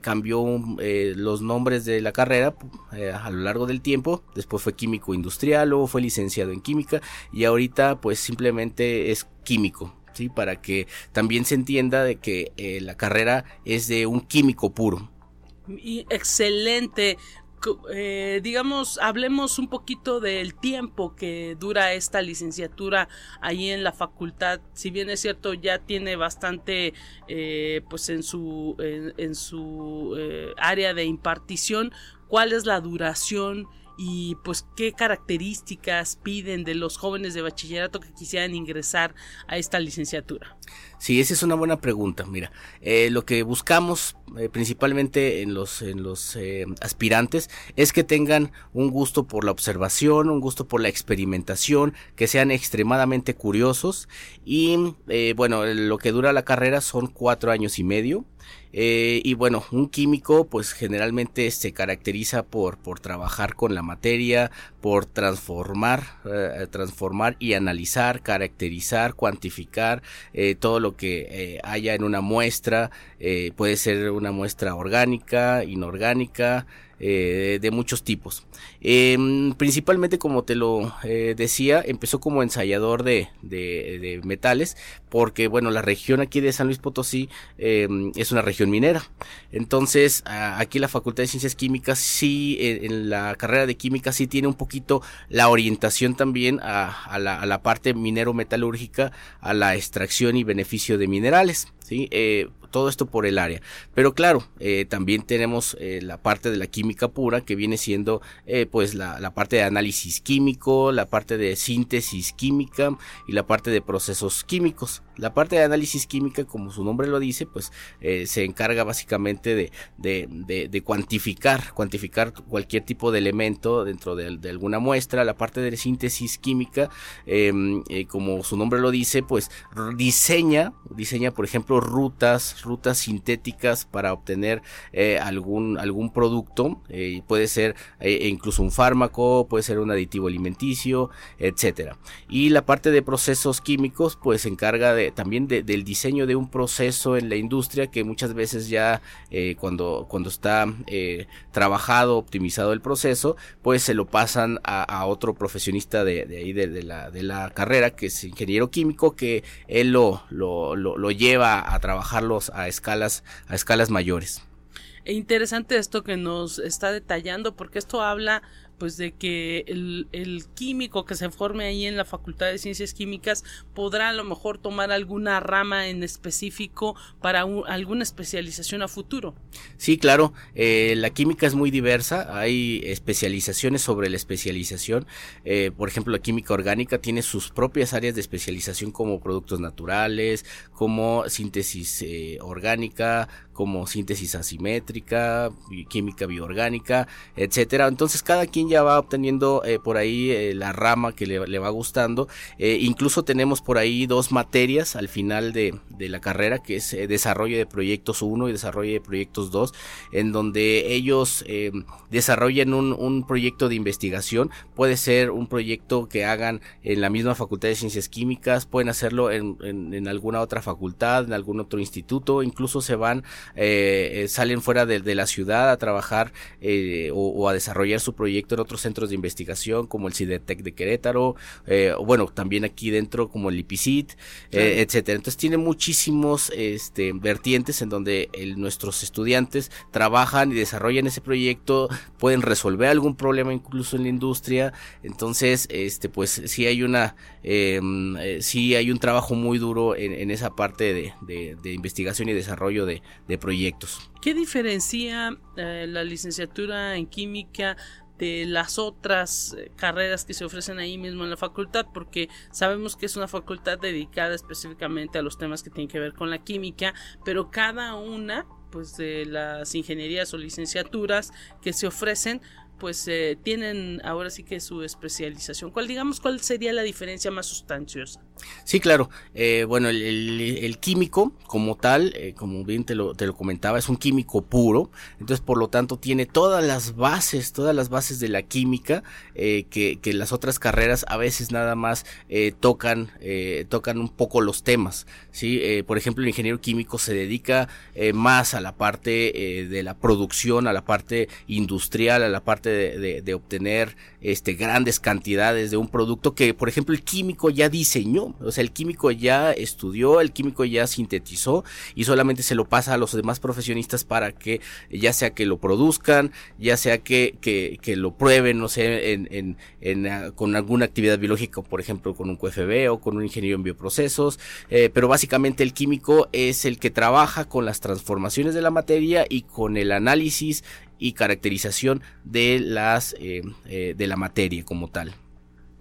Speaker 8: cambió los nombres de la carrera a lo largo del tiempo después fue químico industrial, luego fue licenciado en química y ahorita pues simplemente es químico. ¿sí? Para que también se entienda de que eh, la carrera es de un químico puro.
Speaker 2: Excelente. Eh, digamos, hablemos un poquito del tiempo que dura esta licenciatura ahí en la facultad. Si bien es cierto, ya tiene bastante, eh, pues en su, en su área de impartición, ¿cuál es la duración? y pues qué características piden de los jóvenes de bachillerato que quisieran ingresar a esta licenciatura.
Speaker 8: Sí, esa es una buena pregunta. Mira, eh, lo que buscamos eh, principalmente en los, en los eh, aspirantes es que tengan un gusto por la observación, un gusto por la experimentación, que sean extremadamente curiosos y bueno, lo que dura la carrera son cuatro años y medio. Y bueno, un químico pues generalmente se caracteriza por, por trabajar con la materia, por transformar, transformar y analizar, caracterizar, cuantificar todo lo que haya en una muestra. puede ser una muestra orgánica, inorgánica, eh, de muchos tipos. Em, principalmente, como te lo eh, decía, empezó como ensayador de, metales, porque bueno, la región aquí de San Luis Potosí em, es una región minera. Entonces, aquí la Facultad de Ciencias Químicas sí, en, la carrera de química sí tiene un poquito la orientación también a, la, a la parte minero-metalúrgica, a la extracción y beneficio de minerales. ¿sí? Todo esto por el área. Pero claro, eh, también tenemos eh, la parte de la química pura que viene siendo eh, pues la, parte de análisis químico, la parte de síntesis química y la parte de procesos químicos. La parte de análisis química, como su nombre lo dice, pues se encarga básicamente de, de, de, cuantificar, cuantificar cualquier tipo de elemento dentro de, alguna muestra. La parte de síntesis química, em, como su nombre lo dice, pues diseña, diseña por ejemplo rutas, rutas sintéticas para obtener eh, algún, algún producto. Eh, puede ser eh, incluso un fármaco, puede ser un aditivo alimenticio, etcétera. Y la parte de procesos químicos, pues se encarga de, también del diseño de un proceso en la industria que muchas veces ya cuando, cuando está trabajado, optimizado el proceso, pues se lo pasan a, otro profesionista de, ahí de, la, de la carrera, que es ingeniero químico, que él lo, lo, lo lleva a trabajarlos a escalas, a escalas mayores.
Speaker 2: E interesante esto que nos está detallando porque esto habla pues de que el, químico que se forme ahí en la Facultad de Ciencias Químicas podrá a lo mejor tomar alguna rama en específico para alguna especialización a futuro.
Speaker 8: Sí, claro, eh, la química es muy diversa, hay especializaciones sobre la especialización, eh, por ejemplo la química orgánica tiene sus propias áreas de especialización como productos naturales, como síntesis eh, orgánica, como síntesis asimétrica, química bioorgánica, etcétera. Entonces cada quien ya va obteniendo eh, por ahí eh, la rama que le, va gustando. Eh, incluso tenemos por ahí dos materias al final de, de la carrera, que es desarrollo de proyectos 1 y desarrollo de proyectos 2, en donde ellos desarrollan un, un, proyecto de investigación. Puede ser un proyecto que hagan en la misma Facultad de Ciencias Químicas, pueden hacerlo en, en, en alguna otra facultad, en algún otro instituto, incluso se van eh, eh, salen fuera de, la ciudad a trabajar eh, o, a desarrollar su proyecto en otros centros de investigación como el CIDETEC de Querétaro, o bueno, también aquí dentro como el IPICIT, etcétera. Entonces tiene muchísimos este, vertientes en donde nuestros estudiantes trabajan y desarrollan ese proyecto, pueden resolver algún problema incluso en la industria, entonces este pues sí hay una em, sí hay un trabajo muy duro en, esa parte de, investigación y desarrollo de proyectos.
Speaker 2: ¿Qué diferencia eh, la licenciatura en química de las otras eh, carreras que se ofrecen ahí mismo en la facultad, porque sabemos que es una facultad dedicada específicamente a los temas que tienen que ver con la química, pero cada una pues de las ingenierías o licenciaturas que se ofrecen pues eh, tienen ahora sí que su especialización. ¿Cuál digamos cuál sería la diferencia más sustanciosa?
Speaker 8: Sí, claro. Eh, bueno, el, químico como tal, eh, como bien te lo, te lo comentaba, es un químico puro. Entonces, por lo tanto, tiene todas las bases, todas las bases de la química que, que, las otras carreras a veces nada más tocan, tocan un poco los temas. ¿sí? por ejemplo, el ingeniero químico se dedica más a la parte de la producción, a la parte industrial, a la parte de, obtener este, grandes cantidades de un producto que, por ejemplo, el químico ya diseñó, o sea, el químico ya estudió, el químico ya sintetizó y solamente se lo pasa a los demás profesionistas para que ya sea que lo produzcan, ya sea que, que, lo prueben, no sé, en, en, ah, con alguna actividad biológica, por ejemplo, con un QFB o con un ingeniero en bioprocesos, eh, pero básicamente el químico es el que trabaja con las transformaciones de la materia y con el análisis y caracterización de las eh, eh, de la materia como tal.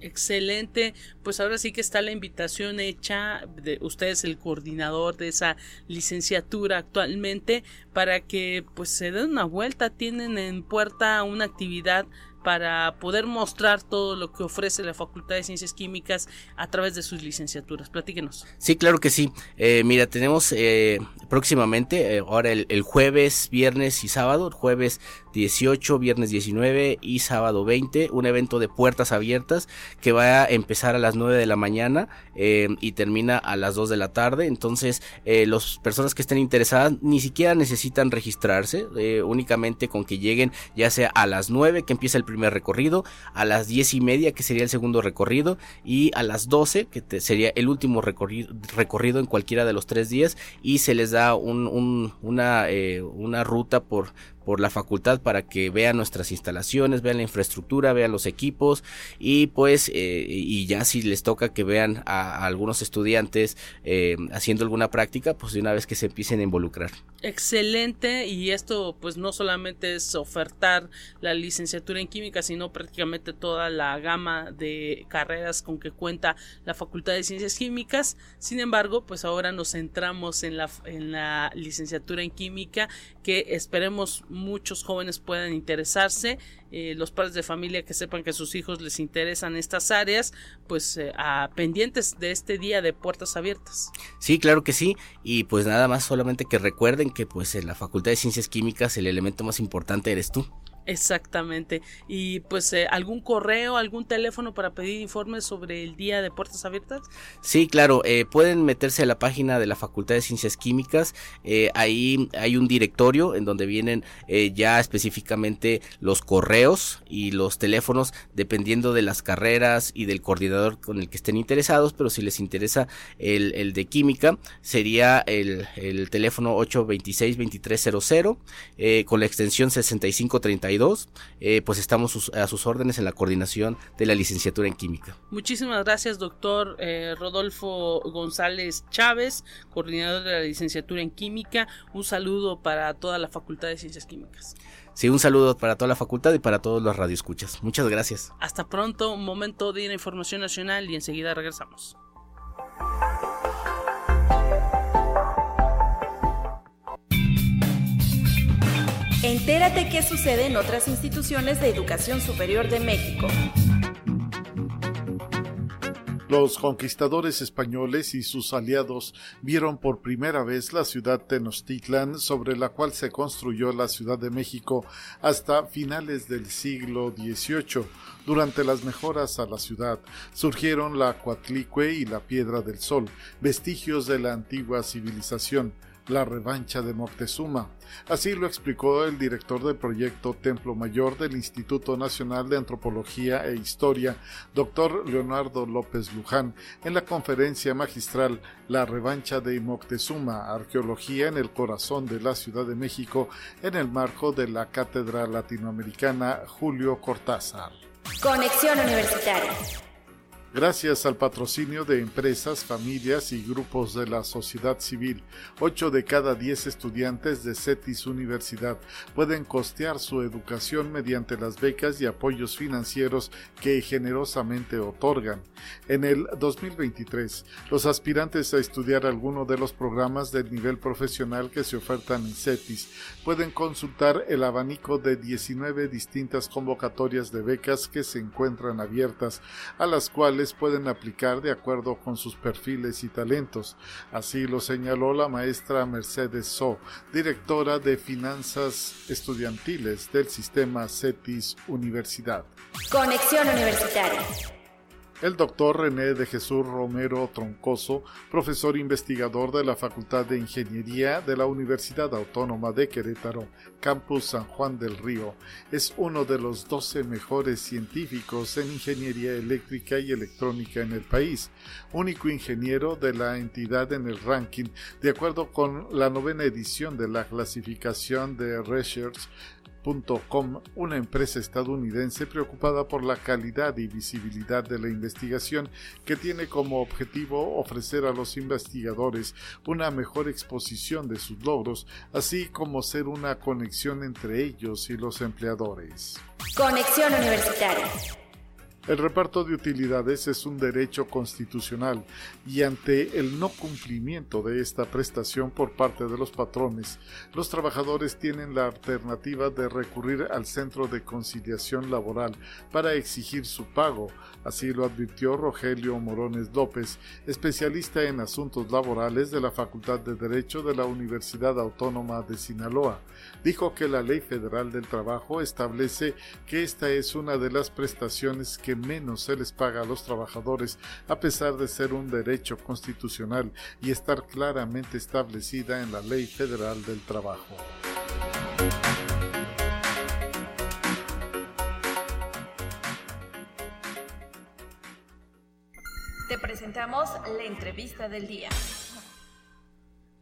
Speaker 2: Excelente, pues ahora sí que está la invitación hecha de ustedes el coordinador de esa licenciatura actualmente para que pues se den una vuelta, tienen en puerta una actividad para poder mostrar todo lo que ofrece la Facultad de Ciencias Químicas a través de sus licenciaturas. Platíquenos.
Speaker 8: Sí, claro que sí. Eh, mira, tenemos eh, próximamente, eh, ahora el, jueves, viernes y sábado, jueves 18, viernes 19 y sábado 20, un evento de puertas abiertas que va a empezar a las 9 de la mañana y termina a las 2 de la tarde. Entonces, las personas que estén interesadas ni siquiera necesitan registrarse, únicamente con que lleguen ya sea a las 9 que empieza el primer recorrido, a las 10 y media que sería el segundo recorrido y a las 12 que sería el último recorrido, en cualquiera de los tres días y se les da un, una, eh, una ruta por por la facultad para que vean nuestras instalaciones, vean la infraestructura, vean los equipos y pues eh, y ya si les toca que vean a, algunos estudiantes eh, haciendo alguna práctica, pues de una vez que se empiecen a involucrar.
Speaker 2: Excelente y esto pues no solamente es ofertar la licenciatura en química, sino prácticamente toda la gama de carreras con que cuenta la Facultad de Ciencias Químicas. Sin embargo, pues ahora nos centramos en la, en la licenciatura en química que esperemos muchos jóvenes puedan interesarse, eh, los padres de familia que sepan que a sus hijos les interesan estas áreas, pues eh, a pendientes de este día de puertas abiertas.
Speaker 8: Sí, claro que sí, y pues nada más solamente que recuerden que pues en la Facultad de Ciencias Químicas el elemento más importante eres tú.
Speaker 2: Exactamente. Y pues eh, algún correo, algún teléfono para pedir informes sobre el día de puertas abiertas.
Speaker 8: Sí, claro. Eh, pueden meterse a la página de la Facultad de Ciencias Químicas. Eh, ahí hay un directorio en donde vienen ya específicamente los correos y los teléfonos dependiendo de las carreras y del coordinador con el que estén interesados. Pero si les interesa el, el de química sería el, el teléfono 826-2300 con la extensión 6532 eh, pues estamos a sus órdenes en la coordinación de la licenciatura en química.
Speaker 2: Muchísimas gracias, doctor eh, Rodolfo González Chávez, coordinador de la licenciatura en química. Un saludo para toda la Facultad de Ciencias Químicas.
Speaker 8: Sí, un saludo para toda la facultad y para todos los radioescuchas. Muchas gracias.
Speaker 2: Hasta pronto, un momento de información nacional y enseguida regresamos.
Speaker 9: Entérate qué sucede en otras instituciones de educación superior de México.
Speaker 10: Los conquistadores españoles y sus aliados vieron por primera vez la ciudad Tenochtitlan, sobre la cual se construyó la Ciudad de México hasta finales del siglo XVIII. Durante las mejoras a la ciudad surgieron la Coatlicue y la Piedra del Sol, vestigios de la antigua civilización la revancha de Moctezuma. Así lo explicó el director del proyecto Templo Mayor del Instituto Nacional de Antropología e Historia, doctor Leonardo López Luján, en la conferencia magistral La revancha de Moctezuma, arqueología en el corazón de la Ciudad de México, en el marco de la Cátedra Latinoamericana Julio Cortázar.
Speaker 9: Conexión Universitaria.
Speaker 10: Gracias al patrocinio de empresas, familias y grupos de la sociedad civil. Ocho de cada diez estudiantes de CETIS Universidad pueden costear su educación mediante las becas y apoyos financieros que generosamente otorgan. En el 2023, los aspirantes a estudiar alguno de los programas del nivel profesional que se ofertan en CETIS pueden consultar el abanico de 19 distintas convocatorias de becas que se encuentran abiertas, a las cuales pueden aplicar de acuerdo con sus perfiles y talentos. Así lo señaló la maestra Mercedes So, directora de Finanzas Estudiantiles del sistema CETIS Universidad.
Speaker 9: Conexión Universitaria.
Speaker 10: El doctor René de Jesús Romero Troncoso, profesor investigador de la Facultad de Ingeniería de la Universidad Autónoma de Querétaro, Campus San Juan del Río, es uno de los 12 mejores científicos en ingeniería eléctrica y electrónica en el país, único ingeniero de la entidad en el ranking, de acuerdo con la novena edición de la clasificación de Research Una empresa estadounidense preocupada por la calidad y visibilidad de la investigación que tiene como objetivo ofrecer a los investigadores una mejor exposición de sus logros, así como ser una conexión entre ellos y los empleadores.
Speaker 9: Conexión Universitaria.
Speaker 10: El reparto de utilidades es un derecho constitucional y ante el no cumplimiento de esta prestación por parte de los patrones, los trabajadores tienen la alternativa de recurrir al Centro de Conciliación Laboral para exigir su pago, así lo advirtió Rogelio Morones López, especialista en asuntos laborales de la Facultad de Derecho de la Universidad Autónoma de Sinaloa. Dijo que la Ley Federal del Trabajo establece que esta es una de las prestaciones que menos se les paga a los trabajadores, a pesar de ser un derecho constitucional y estar claramente establecida en la Ley Federal del Trabajo.
Speaker 9: Te presentamos la entrevista del día.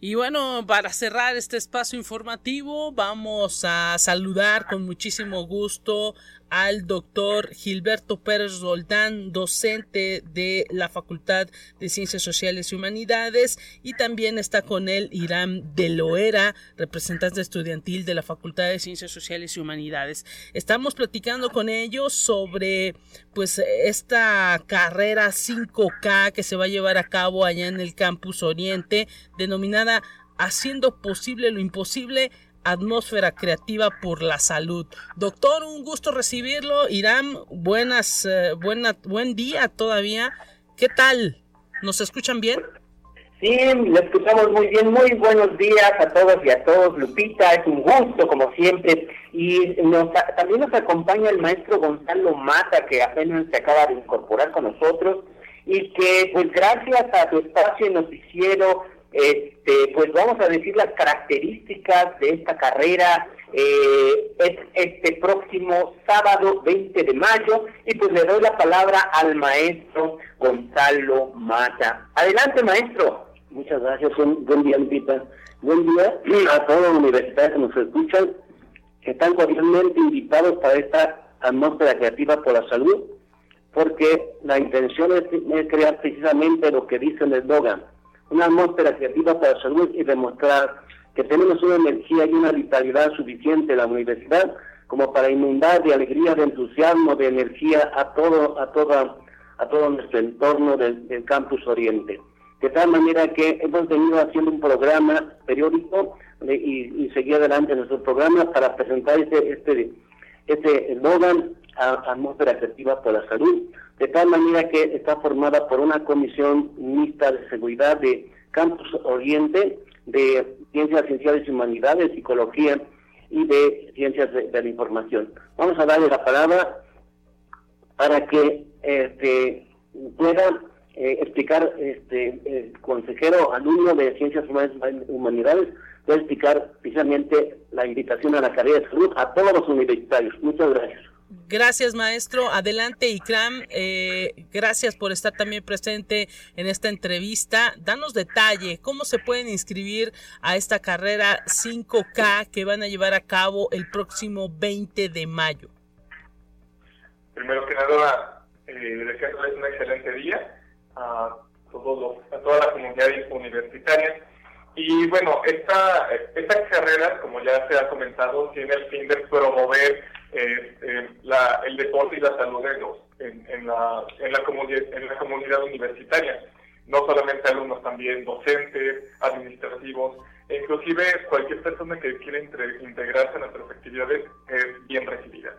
Speaker 2: Y bueno, para cerrar este espacio informativo, vamos a saludar con muchísimo gusto al doctor Gilberto Pérez Roldán, docente de la Facultad de Ciencias Sociales y Humanidades, y también está con él Irán de Loera, representante estudiantil de la Facultad de Ciencias Sociales y Humanidades. Estamos platicando con ellos sobre pues esta carrera 5K que se va a llevar a cabo allá en el campus Oriente, denominada Haciendo posible lo imposible Atmósfera Creativa por la Salud. Doctor, un gusto recibirlo. Irán, buenas, eh, buena, buen día todavía. ¿Qué tal? ¿Nos escuchan bien?
Speaker 11: Sí, lo escuchamos muy bien. Muy buenos días a todos y a todos. Lupita, es un gusto como siempre. Y nos, también nos acompaña el maestro Gonzalo Mata, que apenas se acaba de incorporar con nosotros y que pues gracias a su espacio y noticiero este, pues vamos a decir las características de esta carrera eh, este próximo sábado 20 de mayo y pues le doy la palabra al maestro Gonzalo Mata. Adelante maestro.
Speaker 12: Muchas gracias, buen, día Lupita. Buen día a todos los universitarios que nos escuchan, que están cordialmente invitados para esta atmósfera creativa por la salud, porque la intención es, es crear precisamente lo que dice el eslogan, una atmósfera creativa para salud y demostrar que tenemos una energía y una vitalidad suficiente en la universidad como para inundar de alegría, de entusiasmo, de energía a todo, a toda, a todo nuestro entorno del, campus Oriente. De tal manera que hemos venido haciendo un programa periódico y, y, seguir adelante nuestro programa para presentar este, este, este eslogan, atmósfera creativa por la salud, de tal manera que está formada por una comisión mixta de seguridad de Campus Oriente, de Ciencias Sociales y Humanidades, Psicología y de Ciencias de, la Información. Vamos a darle la palabra para que este, pueda eh, explicar este el consejero alumno de Ciencias Humanidades, pueda explicar precisamente la invitación a la carrera de salud a todos los universitarios. Muchas gracias.
Speaker 2: Gracias, maestro. Adelante, Ikram. Eh, gracias por estar también presente en esta entrevista. Danos detalle, ¿cómo se pueden inscribir a esta carrera 5K que van a llevar a cabo el próximo 20 de mayo?
Speaker 13: Primero que nada, eh, deseándoles un excelente día a, todos los, a toda la comunidad universitaria. Y bueno, esta, esta carrera, como ya se ha comentado, tiene el fin de promover eh, la, el deporte y la salud en, los, en, en, la, en, la en la comunidad universitaria. No solamente alumnos, también docentes, administrativos, e inclusive cualquier persona que quiera integrarse a nuestras actividades es bien recibida.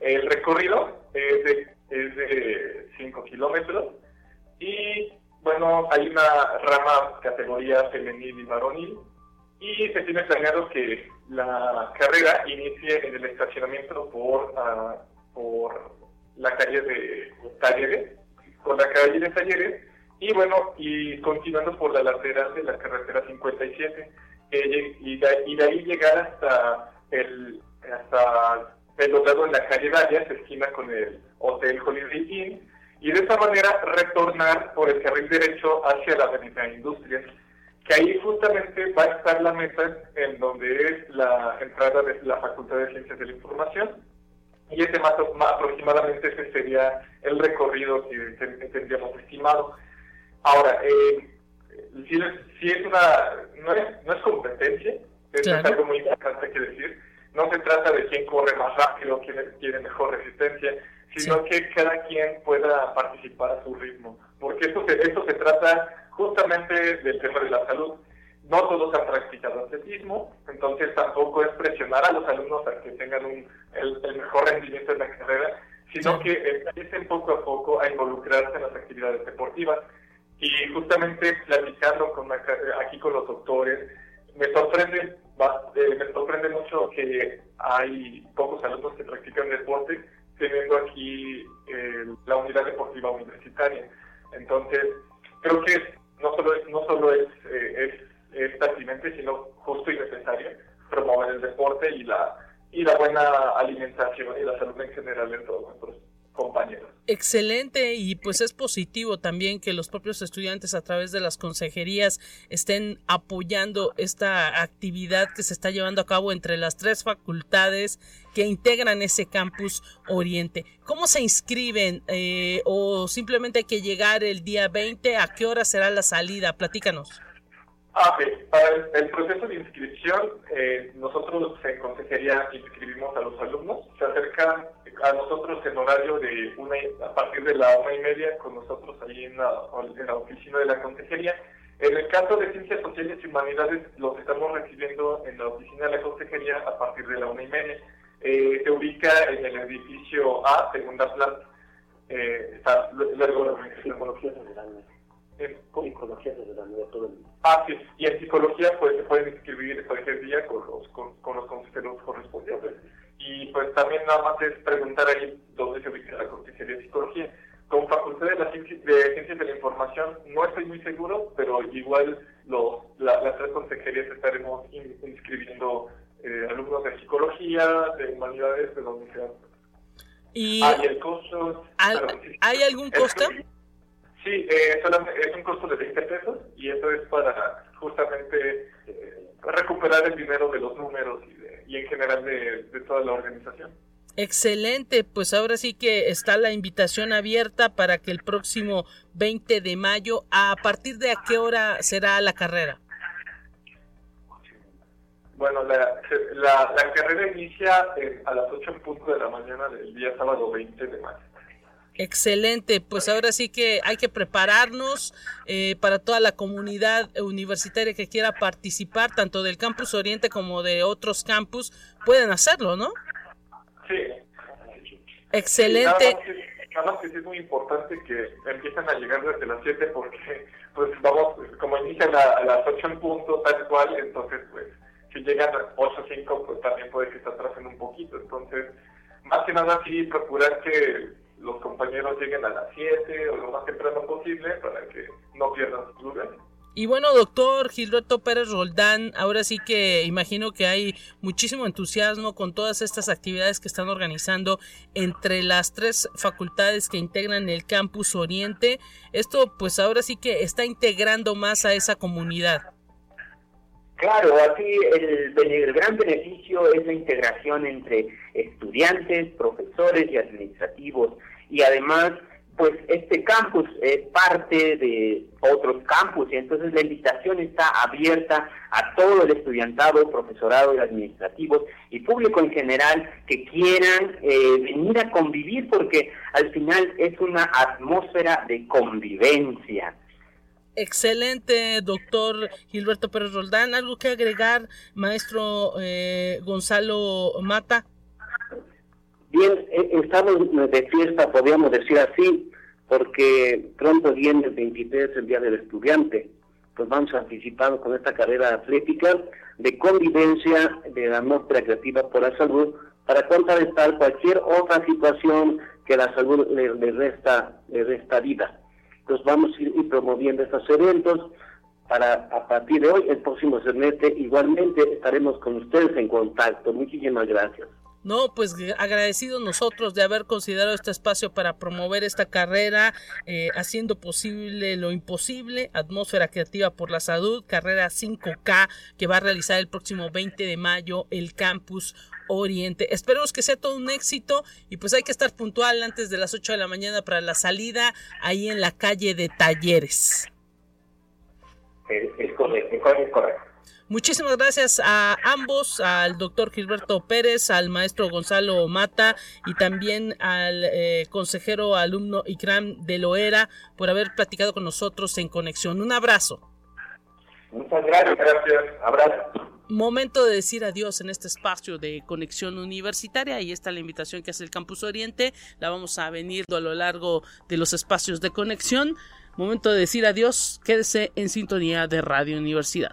Speaker 13: El recorrido es de 5 kilómetros y bueno, hay una rama categoría femenil y varonil y se tiene planeado que la carrera inicie en el estacionamiento por, uh, por la calle de Talleres, por la calle de Talleres y bueno, y continuando por la lateral de la carretera 57 eh, y, de, ahí llegar hasta el hasta el en la calle Dalias, esquina con el Hotel Holiday Inn, y de esa manera retornar por el carril derecho hacia la Avenida Industrias, que ahí justamente va a estar la mesa en donde es la entrada de la Facultad de Ciencias de la Información, y ese más, aproximadamente ese sería el recorrido que, tendríamos estimado. Ahora, eh, si, si, es una, no es, no es competencia, es algo muy importante que decir, no se trata de quién corre más rápido, quién tiene mejor resistencia, sino que cada quien pueda participar a su ritmo. Porque esto se, esto se trata justamente del tema de la salud. No todos han practicado atletismo, entonces tampoco es presionar a los alumnos a que tengan un, el, mejor rendimiento en la carrera, sino que empiecen poco a poco a involucrarse en las actividades deportivas. Y justamente platicando con aquí con los doctores, me sorprende, eh, me sorprende mucho que hay pocos alumnos que practican deporte teniendo aquí eh, la unidad deportiva universitaria. Entonces, creo que no solo es, no solo es, eh, es, es pertinente, sino justo y necesario promover el deporte y la, y la buena alimentación y la salud en general en todos nuestros compañeros.
Speaker 2: Excelente y pues es positivo también que los propios estudiantes a través de las consejerías estén apoyando esta actividad que se está llevando a cabo entre las tres facultades que integran ese campus oriente. ¿Cómo se inscriben eh, o simplemente hay que llegar el día 20? ¿A qué hora será la salida? Platícanos.
Speaker 13: Ah, Para el, proceso de inscripción, eh, nosotros en consejería inscribimos a los alumnos. Se acercan a nosotros en horario de una, a partir de la una y media con nosotros ahí en la, en la oficina de la consejería. En el caso de Ciencias Sociales y Humanidades, los estamos recibiendo en la oficina de la consejería a partir de la una y media. Eh, se ubica en el edificio A, segunda planta. Eh, está luego la Psicología General. En psicología general, todo el Ah, sí, y en psicología pues se pueden inscribir cualquier día con los, con, con los consejeros correspondientes. Y pues también nada más es preguntar ahí dónde se ubica la Consejería de Psicología. Con Facultad de, la Ciencias de la Información no estoy muy seguro, pero igual los, las tres consejerías estaremos inscribiendo eh, alumnos de Psicología, de Humanidades, de donde sea.
Speaker 2: ¿Y
Speaker 13: ah, el costo?
Speaker 2: ¿Hay algún costo?
Speaker 13: Sí, eh, es un costo de 20 pesos y eso es para justamente eh, recuperar el dinero de los números y, y en general de, de, toda la organización.
Speaker 2: Excelente, pues ahora sí que está la invitación abierta para que el próximo 20 de mayo, ¿a partir de a qué hora será la carrera?
Speaker 13: Bueno, la, la, la carrera inicia eh, a las 8 en punto de la mañana del día sábado 20 de mayo.
Speaker 2: Excelente, pues ahora sí que hay que prepararnos eh, para toda la comunidad universitaria que quiera participar, tanto del campus Oriente como de otros campus, pueden hacerlo, ¿no?
Speaker 13: Sí.
Speaker 2: Excelente.
Speaker 13: nada, más que, sí es muy importante que empiecen a llegar desde las 7 porque, pues vamos, como inician a, las 8 en punto, tal cual, entonces, pues, si llegan a 8 o 5, pues también puede que se atrasen un poquito. Entonces, más que nada, sí, procurar que los compañeros lleguen a las 7 o lo más temprano posible para que no pierdan sus lugares.
Speaker 2: Y bueno, doctor Gilberto Pérez Roldán, ahora sí que imagino que hay muchísimo entusiasmo con todas estas actividades que están organizando entre las tres facultades que integran el campus Oriente. Esto pues ahora sí que está integrando más a esa comunidad.
Speaker 11: Claro, el, el gran beneficio es la integración entre estudiantes, profesores y administrativos y además pues este campus es parte de otros campus y entonces la invitación está abierta a todo el estudiantado, profesorado y administrativos y público en general que quieran eh, venir a convivir porque al final es una atmósfera de convivencia.
Speaker 2: Excelente, doctor Gilberto Pérez Roldán. ¿Algo que agregar, maestro eh, Gonzalo Mata?
Speaker 12: Bien, eh, estamos de fiesta, podríamos decir así, porque pronto viene el 23, el Día del Estudiante. Pues vamos anticipando con esta carrera atlética de convivencia de la muestra creativa por la salud para contrarrestar cualquier otra situación que la salud le, resta, le resta vida. Entonces vamos a ir, promoviendo estos eventos para a partir de hoy, el próximo semestre, igualmente estaremos con ustedes en contacto. Muchísimas gracias.
Speaker 2: No, pues agradecidos nosotros de haber considerado este espacio para promover esta carrera, eh, haciendo posible lo imposible, Atmósfera Creativa por la Salud, carrera 5K que va a realizar el próximo 20 de mayo el campus Oriente. Esperemos que sea todo un éxito y pues hay que estar puntual antes de las 8 de la mañana para la salida ahí en la calle de Talleres.
Speaker 11: Es, correcto, es correcto.
Speaker 2: Muchísimas gracias a ambos, al doctor Gilberto Pérez, al maestro Gonzalo Mata y también al eh, consejero alumno Ikram de Loera por haber platicado con nosotros en Conexión. Un abrazo.
Speaker 11: Muchas gracias, gracias. Abrazo.
Speaker 2: Momento de decir adiós en este espacio de conexión universitaria. Ahí está la invitación que hace el Campus Oriente. La vamos a venir a lo largo de los espacios de conexión. Momento de decir adiós. Quédese en sintonía de Radio Universidad.